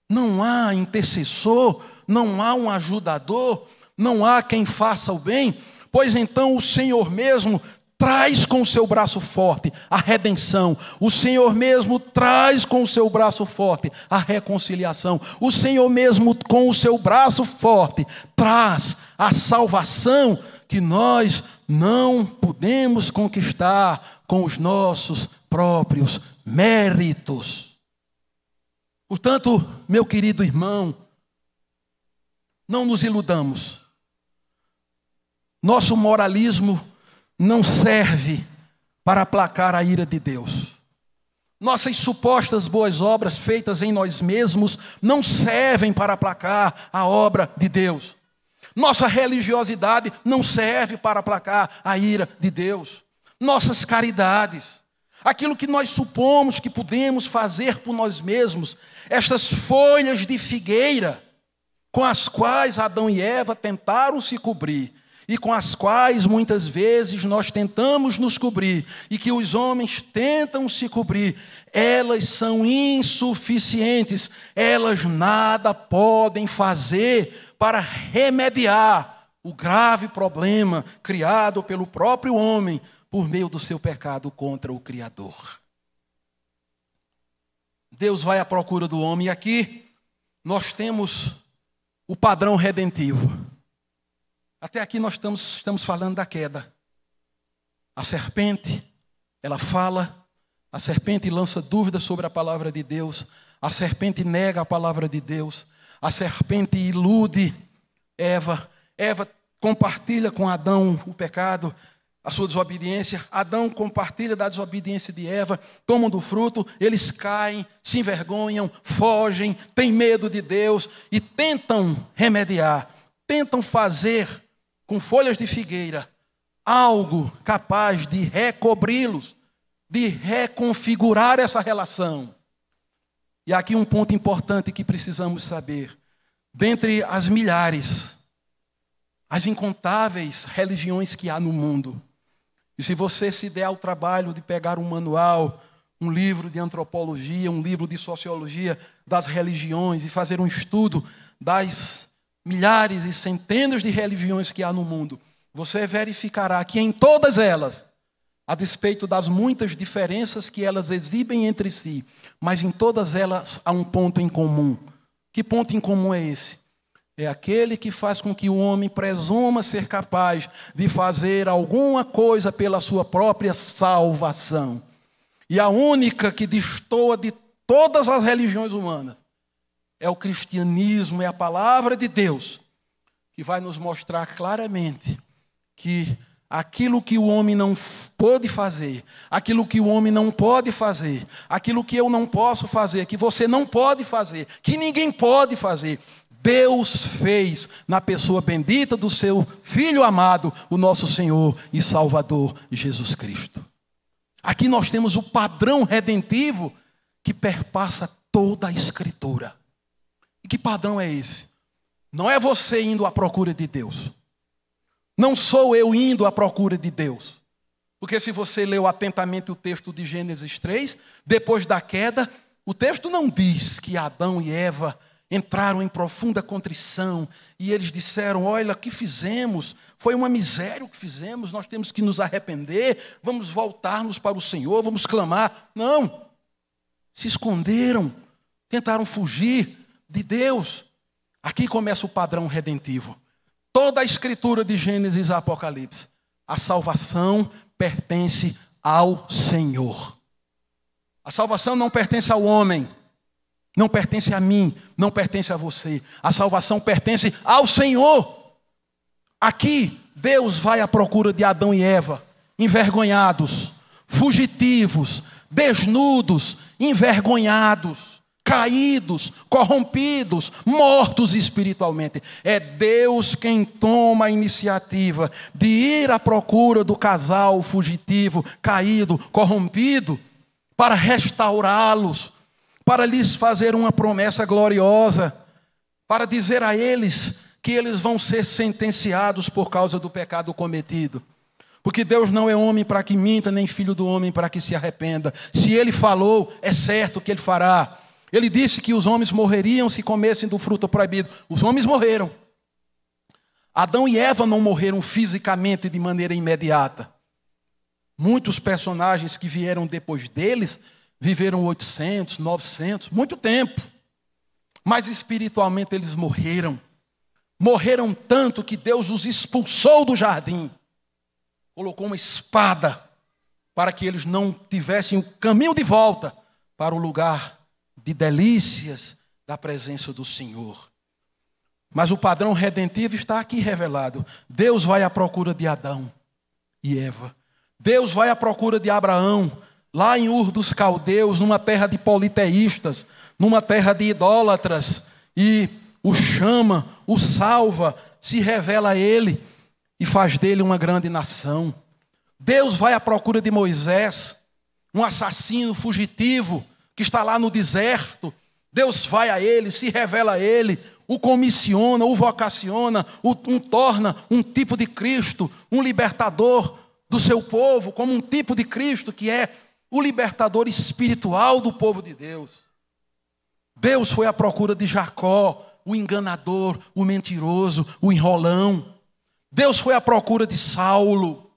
não há intercessor, não há um ajudador, não há quem faça o bem, pois então o Senhor mesmo traz com o seu braço forte a redenção. O Senhor mesmo traz com o seu braço forte a reconciliação. O Senhor mesmo com o seu braço forte traz a salvação que nós não podemos conquistar com os nossos próprios méritos. Portanto, meu querido irmão, não nos iludamos. Nosso moralismo não serve para aplacar a ira de Deus. Nossas supostas boas obras feitas em nós mesmos não servem para aplacar a obra de Deus. Nossa religiosidade não serve para aplacar a ira de Deus. Nossas caridades, aquilo que nós supomos que podemos fazer por nós mesmos, estas folhas de figueira com as quais Adão e Eva tentaram se cobrir, e com as quais muitas vezes nós tentamos nos cobrir e que os homens tentam se cobrir, elas são insuficientes, elas nada podem fazer para remediar o grave problema criado pelo próprio homem por meio do seu pecado contra o Criador. Deus vai à procura do homem e aqui nós temos o padrão redentivo. Até aqui nós estamos, estamos falando da queda. A serpente, ela fala, a serpente lança dúvidas sobre a palavra de Deus, a serpente nega a palavra de Deus, a serpente ilude Eva, Eva compartilha com Adão o pecado, a sua desobediência. Adão compartilha da desobediência de Eva, tomam do fruto, eles caem, se envergonham, fogem, têm medo de Deus e tentam remediar, tentam fazer com folhas de figueira, algo capaz de recobri-los, de reconfigurar essa relação. E aqui um ponto importante que precisamos saber: dentre as milhares, as incontáveis religiões que há no mundo, e se você se der ao trabalho de pegar um manual, um livro de antropologia, um livro de sociologia das religiões e fazer um estudo das milhares e centenas de religiões que há no mundo, você verificará que em todas elas, a despeito das muitas diferenças que elas exibem entre si, mas em todas elas há um ponto em comum. Que ponto em comum é esse? É aquele que faz com que o homem presuma ser capaz de fazer alguma coisa pela sua própria salvação. E a única que destoa de todas as religiões humanas é o cristianismo, é a palavra de Deus, que vai nos mostrar claramente que aquilo que o homem não pode fazer, aquilo que o homem não pode fazer, aquilo que eu não posso fazer, que você não pode fazer, que ninguém pode fazer, Deus fez na pessoa bendita do seu Filho amado, o nosso Senhor e Salvador Jesus Cristo. Aqui nós temos o padrão redentivo que perpassa toda a Escritura. E que padrão é esse? Não é você indo à procura de Deus. Não sou eu indo à procura de Deus. Porque se você leu atentamente o texto de Gênesis 3, depois da queda, o texto não diz que Adão e Eva entraram em profunda contrição e eles disseram: Olha, o que fizemos? Foi uma miséria o que fizemos, nós temos que nos arrepender, vamos voltarmos para o Senhor, vamos clamar. Não. Se esconderam, tentaram fugir de Deus. Aqui começa o padrão redentivo. Toda a escritura de Gênesis a Apocalipse, a salvação pertence ao Senhor. A salvação não pertence ao homem, não pertence a mim, não pertence a você. A salvação pertence ao Senhor. Aqui, Deus vai à procura de Adão e Eva, envergonhados, fugitivos, desnudos, envergonhados, caídos, corrompidos, mortos espiritualmente. É Deus quem toma a iniciativa de ir à procura do casal fugitivo, caído, corrompido, para restaurá-los para lhes fazer uma promessa gloriosa, para dizer a eles que eles vão ser sentenciados por causa do pecado cometido. Porque Deus não é homem para que minta, nem filho do homem para que se arrependa. Se ele falou, é certo que ele fará. Ele disse que os homens morreriam se comessem do fruto proibido. Os homens morreram. Adão e Eva não morreram fisicamente de maneira imediata. Muitos personagens que vieram depois deles viveram 800, 900, muito tempo. Mas espiritualmente eles morreram. Morreram tanto que Deus os expulsou do jardim. Colocou uma espada para que eles não tivessem o caminho de volta para o lugar de delícias da presença do Senhor. Mas o padrão redentivo está aqui revelado. Deus vai à procura de Adão e Eva. Deus vai à procura de Abraão, lá em Ur dos Caldeus, numa terra de politeístas, numa terra de idólatras, e o chama, o salva, se revela a ele e faz dele uma grande nação. Deus vai à procura de Moisés, um assassino fugitivo que está lá no deserto. Deus vai a ele, se revela a ele, o comissiona, o vocaciona, o um torna um tipo de Cristo, um libertador do seu povo, como um tipo de Cristo que é o libertador espiritual do povo de Deus. Deus foi à procura de Jacó, o enganador, o mentiroso, o enrolão. Deus foi à procura de Saulo,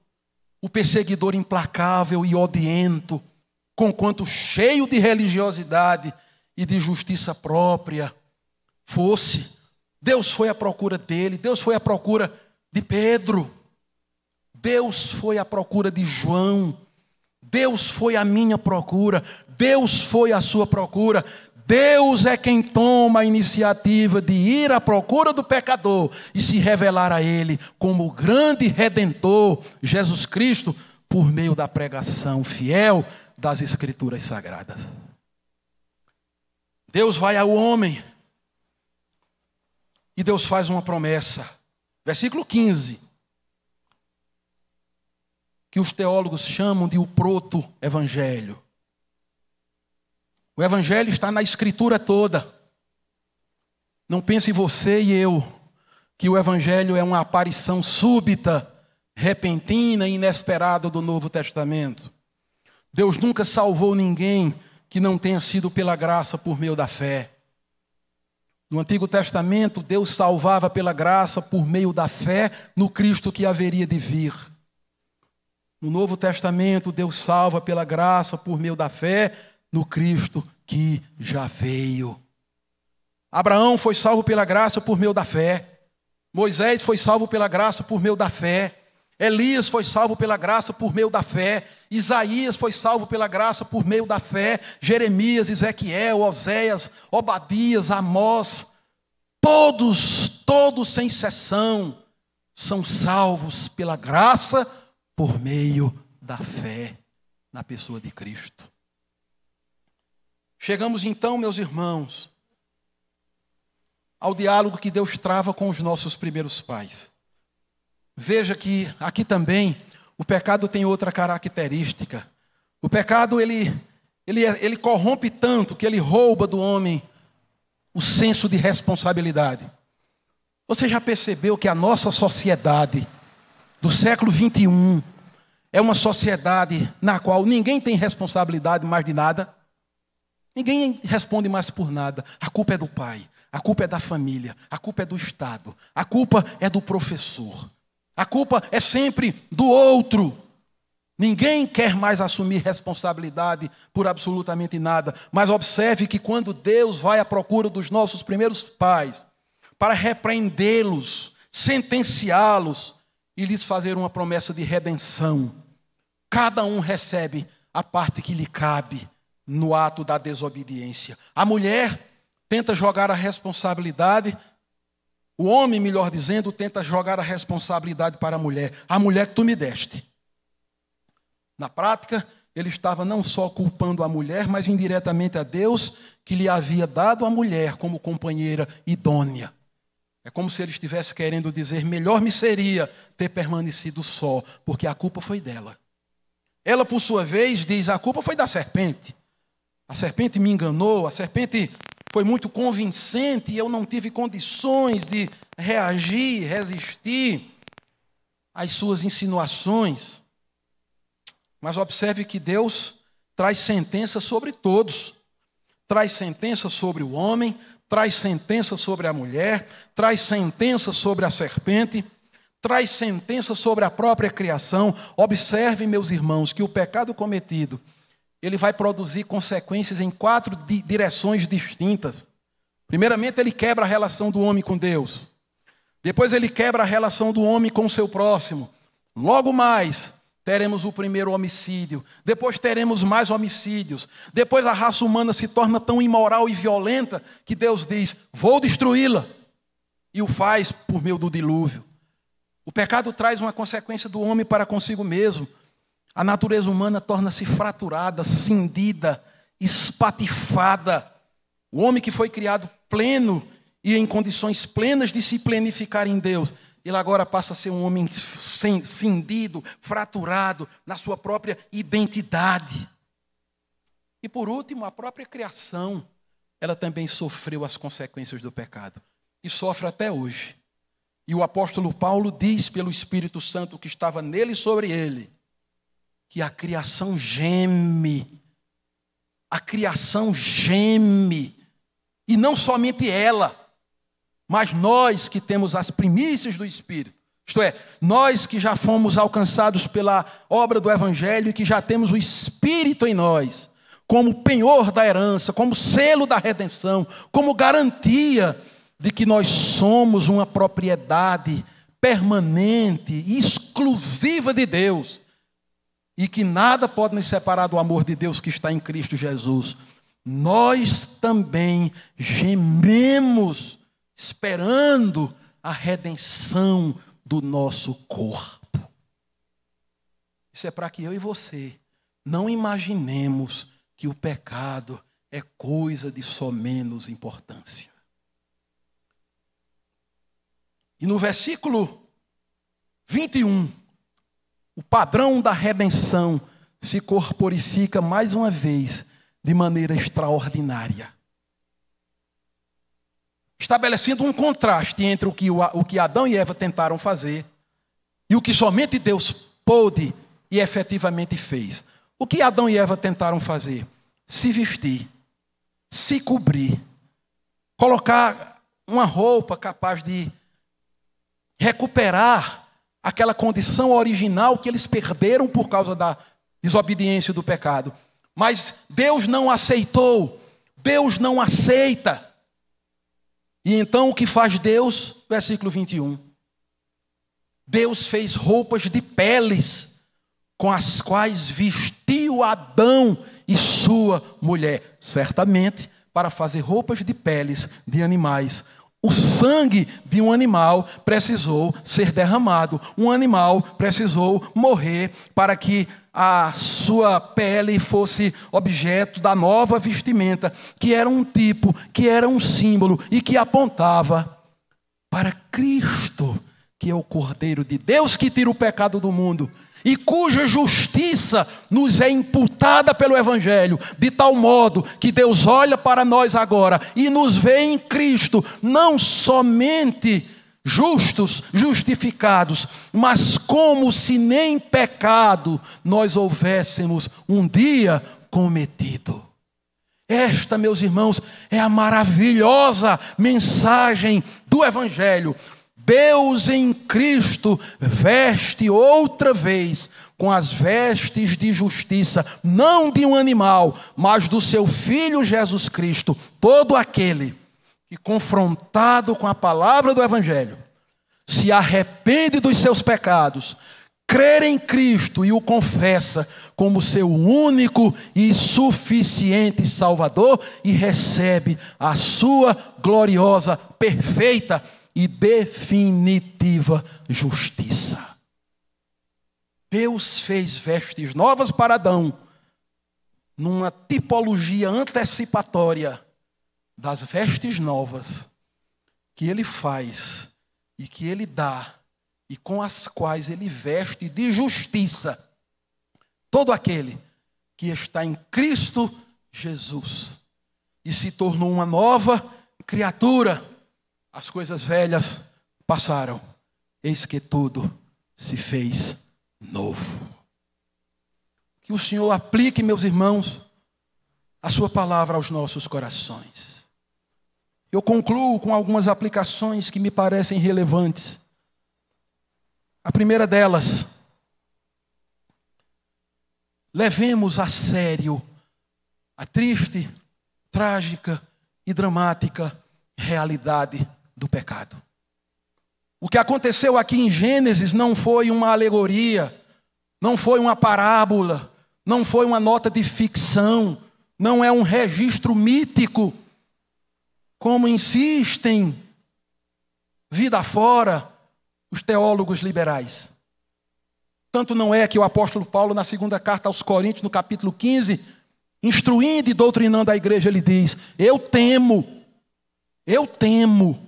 o perseguidor implacável e odiento, conquanto cheio de religiosidade e de justiça própria fosse. Deus foi à procura dele, Deus foi à procura de Pedro, Deus foi à procura de João, Deus foi a minha procura, Deus foi a sua procura. Deus é quem toma a iniciativa de ir à procura do pecador e se revelar a ele como o grande redentor, Jesus Cristo, por meio da pregação fiel das Escrituras Sagradas. Deus vai ao homem e Deus faz uma promessa. Versículo 15 que os teólogos chamam de o proto-evangelho. O evangelho está na escritura toda. Não pense você e eu que o evangelho é uma aparição súbita, repentina e inesperada do Novo Testamento. Deus nunca salvou ninguém que não tenha sido pela graça por meio da fé. No Antigo Testamento, Deus salvava pela graça por meio da fé no Cristo que haveria de vir. No Novo Testamento, Deus salva pela graça, por meio da fé, no Cristo que já veio. Abraão foi salvo pela graça por meio da fé. Moisés foi salvo pela graça por meio da fé. Elias foi salvo pela graça por meio da fé. Isaías foi salvo pela graça por meio da fé. Jeremias, Ezequiel, Oséias, Obadias, Amós. Todos, todos sem exceção, são salvos pela graça por meio da fé na pessoa de Cristo. Chegamos então, meus irmãos, ao diálogo que Deus trava com os nossos primeiros pais. Veja que aqui também o pecado tem outra característica. O pecado ele, ele, ele corrompe tanto que ele rouba do homem o senso de responsabilidade. Você já percebeu que a nossa sociedade do século 21 é uma sociedade na qual ninguém tem responsabilidade mais de nada? Ninguém responde mais por nada. A culpa é do pai, a culpa é da família, a culpa é do Estado, a culpa é do professor, a culpa é sempre do outro. Ninguém quer mais assumir responsabilidade por absolutamente nada, mas observe que quando Deus vai à procura dos nossos primeiros pais para repreendê-los, sentenciá-los e lhes fazer uma promessa de redenção, cada um recebe a parte que lhe cabe no ato da desobediência. A mulher tenta jogar a responsabilidade, o homem, melhor dizendo, tenta jogar a responsabilidade para a mulher. A mulher que tu me deste. Na prática, ele estava não só culpando a mulher, mas indiretamente a Deus, que lhe havia dado a mulher como companheira idônea. É como se ele estivesse querendo dizer: melhor me seria ter permanecido só, porque a culpa foi dela. Ela, por sua vez, diz: a culpa foi da serpente. A serpente me enganou, a serpente foi muito convincente e eu não tive condições de reagir, resistir às suas insinuações. Mas observe que Deus traz sentença sobre todos. Traz sentença sobre o homem, traz sentença sobre a mulher, traz sentença sobre a serpente, traz sentença sobre a própria criação. Observe, meus irmãos, que o pecado cometido ele vai produzir consequências em quatro direções distintas. Primeiramente, ele quebra a relação do homem com Deus. Depois, ele quebra a relação do homem com o seu próximo. Logo mais, teremos o primeiro homicídio. Depois, teremos mais homicídios. Depois, a raça humana se torna tão imoral e violenta que Deus diz: Vou destruí-la. E o faz por meio do dilúvio. O pecado traz uma consequência do homem para consigo mesmo. A natureza humana torna-se fraturada, cindida, espatifada. O homem que foi criado pleno e em condições plenas de se plenificar em Deus, ele agora passa a ser um homem cindido, fraturado na sua própria identidade. E por último, a própria criação, ela também sofreu as consequências do pecado e sofre até hoje. E o apóstolo Paulo diz pelo Espírito Santo que estava nele e sobre ele, que a criação geme. A criação geme. E não somente ela, mas nós que temos as primícias do Espírito. Isto é, nós que já fomos alcançados pela obra do Evangelho e que já temos o Espírito em nós, como penhor da herança, como selo da redenção, como garantia de que nós somos uma propriedade permanente, exclusiva de Deus e que nada pode nos separar do amor de Deus que está em Cristo Jesus, nós também gememos esperando a redenção do nosso corpo. Isso é para que eu e você não imaginemos que o pecado é coisa de só menos importância. E no versículo 21, o padrão da redenção se corporifica mais uma vez de maneira extraordinária. Estabelecendo um contraste entre o que, o que Adão e Eva tentaram fazer e o que somente Deus pôde e efetivamente fez. O que Adão e Eva tentaram fazer? Se vestir, se cobrir, colocar uma roupa capaz de recuperar aquela condição original que eles perderam por causa da desobediência do pecado. Mas Deus não aceitou, Deus não aceita. E então o que faz Deus? Versículo 21. Deus fez roupas de peles com as quais vestiu Adão e sua mulher, certamente para fazer roupas de peles de animais o sangue de um animal precisou ser derramado, um animal precisou morrer para que a sua pele fosse objeto da nova vestimenta, que era um tipo, que era um símbolo e que apontava para Cristo, que é o Cordeiro de Deus que tira o pecado do mundo e cuja justiça nos é imputada pelo Evangelho, de tal modo que Deus olha para nós agora e nos vê em Cristo, não somente justos, justificados, mas como se nem pecado nós houvéssemos um dia cometido. Esta, meus irmãos, é a maravilhosa mensagem do Evangelho. Deus em Cristo veste outra vez com as vestes de justiça, não de um animal, mas do seu Filho Jesus Cristo, todo aquele que, confrontado com a palavra do Evangelho, se arrepende dos seus pecados, crê em Cristo e o confessa como seu único e suficiente Salvador e recebe a sua gloriosa, perfeita e definitiva justiça. Deus fez vestes novas para Adão, numa tipologia antecipatória das vestes novas que ele faz e que ele dá e com as quais ele veste de justiça todo aquele que está em Cristo Jesus e se tornou uma nova criatura as coisas velhas passaram, eis que tudo se fez novo. Que o Senhor aplique, meus irmãos, a Sua palavra aos nossos corações. Eu concluo com algumas aplicações que me parecem relevantes. A primeira delas, levemos a sério a triste, trágica e dramática realidade do pecado. O que aconteceu aqui em Gênesis não foi uma alegoria, não foi uma parábola, não foi uma nota de ficção, não é um registro mítico, como insistem vida fora os teólogos liberais. Tanto não é que o apóstolo Paulo, na segunda carta aos Coríntios, no capítulo 15, instruindo e doutrinando a igreja, ele diz: Eu temo, eu temo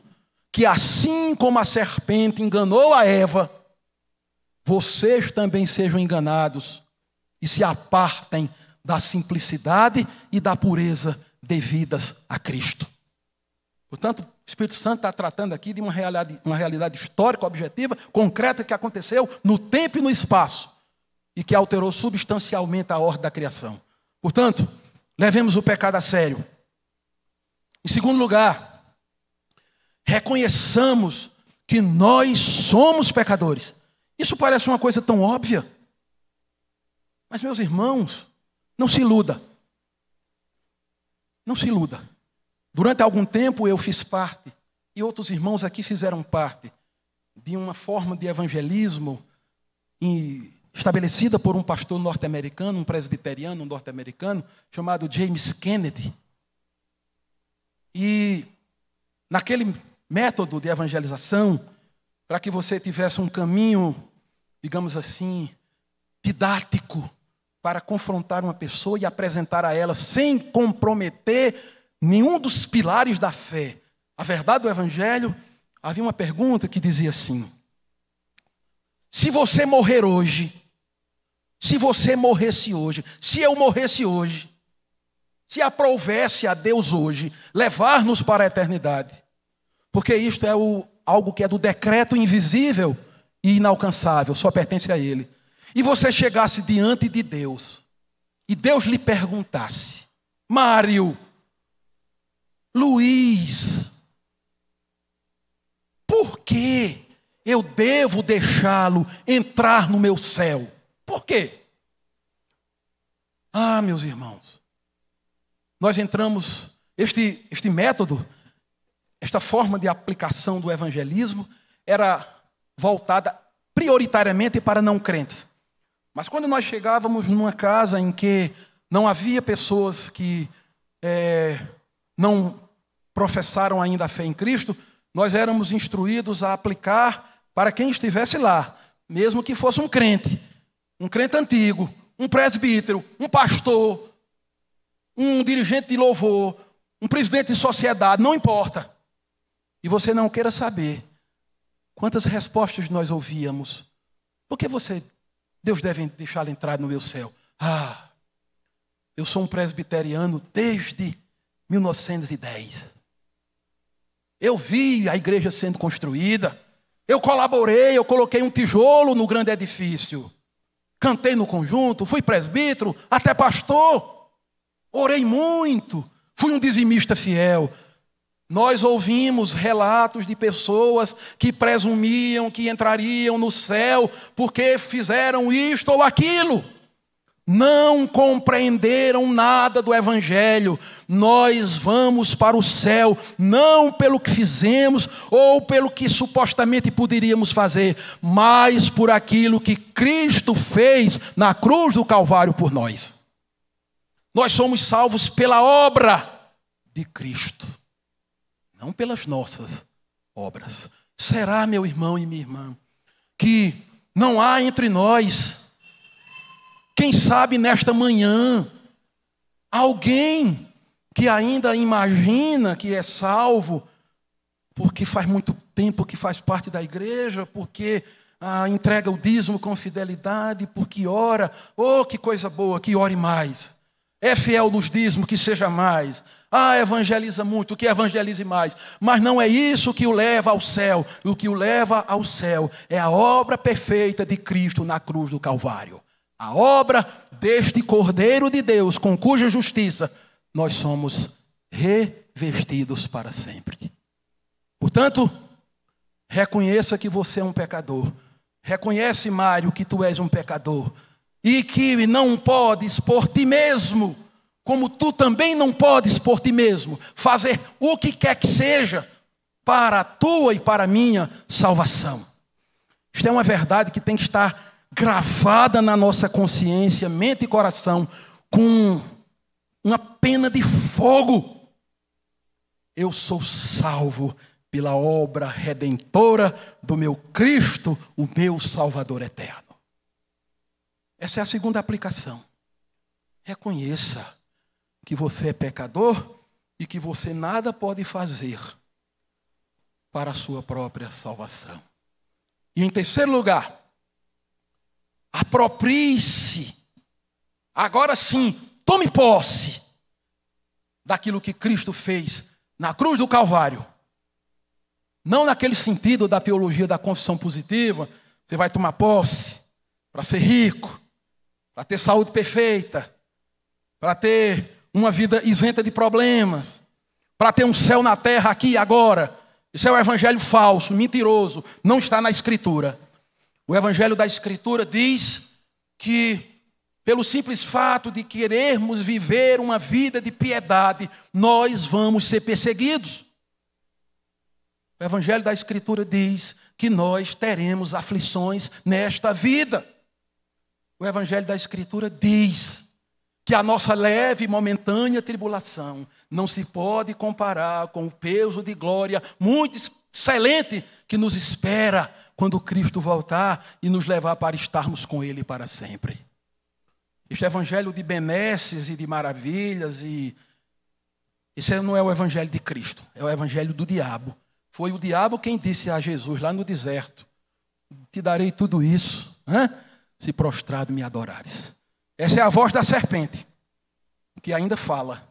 que assim como a serpente enganou a Eva, vocês também sejam enganados e se apartem da simplicidade e da pureza devidas a Cristo. Portanto, o Espírito Santo está tratando aqui de uma realidade, uma realidade histórica, objetiva, concreta que aconteceu no tempo e no espaço e que alterou substancialmente a ordem da criação. Portanto, levemos o pecado a sério. Em segundo lugar, reconheçamos que nós somos pecadores. Isso parece uma coisa tão óbvia. Mas, meus irmãos, não se iluda. Não se iluda. Durante algum tempo eu fiz parte, e outros irmãos aqui fizeram parte, de uma forma de evangelismo estabelecida por um pastor norte-americano, um presbiteriano norte-americano, chamado James Kennedy. E naquele método de evangelização, para que você tivesse um caminho, digamos assim, didático, para confrontar uma pessoa e apresentar a ela, sem comprometer nenhum dos pilares da fé, a verdade do Evangelho, havia uma pergunta que dizia assim: se você morrer hoje, se você morresse hoje, se eu morresse hoje, se aprovesse a Deus hoje levar-nos para a eternidade, porque isto é o, algo que é do decreto invisível e inalcançável, só pertence a Ele. E você chegasse diante de Deus, e Deus lhe perguntasse: Mário, Luiz, por que eu devo deixá-lo entrar no meu céu? Por quê? Ah, meus irmãos, nós entramos, este, este método esta forma de aplicação do evangelismo era voltada prioritariamente para não crentes. Mas quando nós chegávamos numa casa em que não havia pessoas que é, não professaram ainda a fé em Cristo, nós éramos instruídos a aplicar para quem estivesse lá, mesmo que fosse um crente, um crente antigo, um presbítero, um pastor, um dirigente de louvor, um presidente de sociedade, não importa. E você não queira saber quantas respostas nós ouvíamos. Por que você, Deus deve deixá-lo entrar no meu céu? Ah, eu sou um presbiteriano desde 1910. Eu vi a igreja sendo construída. Eu colaborei, eu coloquei um tijolo no grande edifício. Cantei no conjunto, fui presbítero, até pastor. Orei muito, fui um dizimista fiel. Nós ouvimos relatos de pessoas que presumiam que entrariam no céu porque fizeram isto ou aquilo não compreenderam nada do Evangelho. Nós vamos para o céu, não pelo que fizemos ou pelo que supostamente poderíamos fazer, mas por aquilo que Cristo fez na cruz do Calvário por nós. Nós somos salvos pela obra de Cristo, não pelas nossas obras. Será, meu irmão e minha irmã, que não há entre nós quem sabe nesta manhã, alguém que ainda imagina que é salvo, porque faz muito tempo que faz parte da igreja, porque ah, entrega o dízimo com fidelidade, porque ora, oh que coisa boa, que ore mais. É fiel nos dízimos, que seja mais. Ah, evangeliza muito, que evangelize mais. Mas não é isso que o leva ao céu. O que o leva ao céu é a obra perfeita de Cristo na cruz do Calvário a obra deste Cordeiro de Deus, com cuja justiça nós somos revestidos para sempre. Portanto, reconheça que você é um pecador. Reconhece, Mário, que tu és um pecador. E que não podes por ti mesmo, como tu também não podes por ti mesmo, fazer o que quer que seja para a tua e para a minha salvação. Isto é uma verdade que tem que estar gravada na nossa consciência, mente e coração, com uma pena de fogo. Eu sou salvo pela obra redentora do meu Cristo, o meu Salvador eterno. Essa é a segunda aplicação. Reconheça que você é pecador e que você nada pode fazer para a sua própria salvação. E em terceiro lugar, Aproprie-se. Agora sim, tome posse daquilo que Cristo fez na cruz do Calvário. Não naquele sentido da teologia da confissão positiva, você vai tomar posse para ser rico, para ter saúde perfeita, para ter uma vida isenta de problemas, para ter um céu na terra aqui e agora. Isso é o evangelho falso, mentiroso, não está na Escritura. O Evangelho da Escritura diz que, pelo simples fato de querermos viver uma vida de piedade, nós vamos ser perseguidos. O Evangelho da Escritura diz que nós teremos aflições nesta vida. O Evangelho da Escritura diz que a nossa leve e momentânea tribulação não se pode comparar com o peso de glória muito excelente que nos espera quando Cristo voltar e nos levar para estarmos com Ele para sempre. Este evangelho de benesses e de maravilhas e esse não é o evangelho de Cristo, é o evangelho do diabo. Foi o diabo quem disse a Jesus lá no deserto: Te darei tudo isso, hein? se prostrado me adorares. Essa é a voz da serpente, que ainda fala.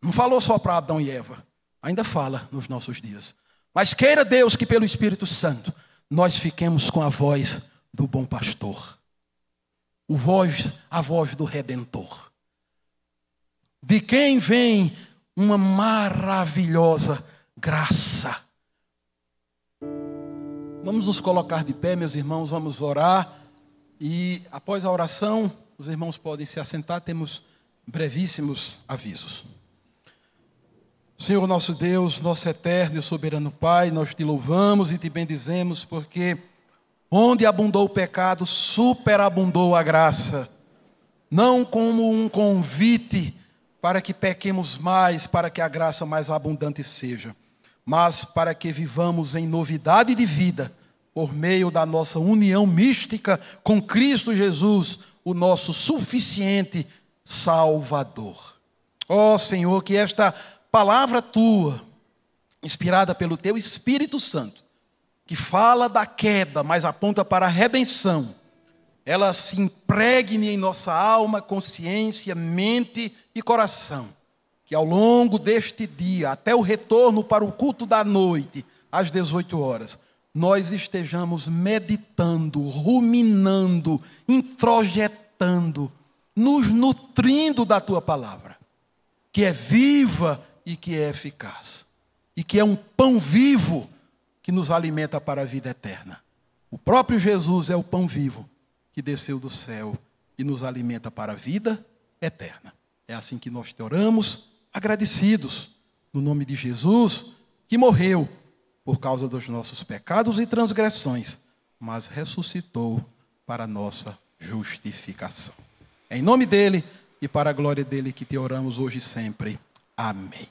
Não falou só para Adão e Eva, ainda fala nos nossos dias. Mas queira Deus que pelo Espírito Santo nós fiquemos com a voz do bom pastor, o voz, a voz do redentor, de quem vem uma maravilhosa graça. Vamos nos colocar de pé, meus irmãos, vamos orar e após a oração, os irmãos podem se assentar, temos brevíssimos avisos. Senhor nosso Deus, nosso eterno e soberano Pai, nós te louvamos e te bendizemos porque onde abundou o pecado, superabundou a graça. Não como um convite para que pequemos mais, para que a graça mais abundante seja, mas para que vivamos em novidade de vida por meio da nossa união mística com Cristo Jesus, o nosso suficiente Salvador. Ó oh, Senhor, que esta palavra tua, inspirada pelo teu Espírito Santo, que fala da queda, mas aponta para a redenção, ela se impregne em nossa alma, consciência, mente e coração. Que ao longo deste dia, até o retorno para o culto da noite, às 18 horas, nós estejamos meditando, ruminando, introjetando, nos nutrindo da tua palavra, que é viva e que é eficaz, e que é um pão vivo que nos alimenta para a vida eterna. O próprio Jesus é o pão vivo que desceu do céu e nos alimenta para a vida eterna. É assim que nós te oramos, agradecidos, no nome de Jesus, que morreu por causa dos nossos pecados e transgressões, mas ressuscitou para nossa justificação. É em nome dele e para a glória dele que te oramos hoje e sempre. Amém.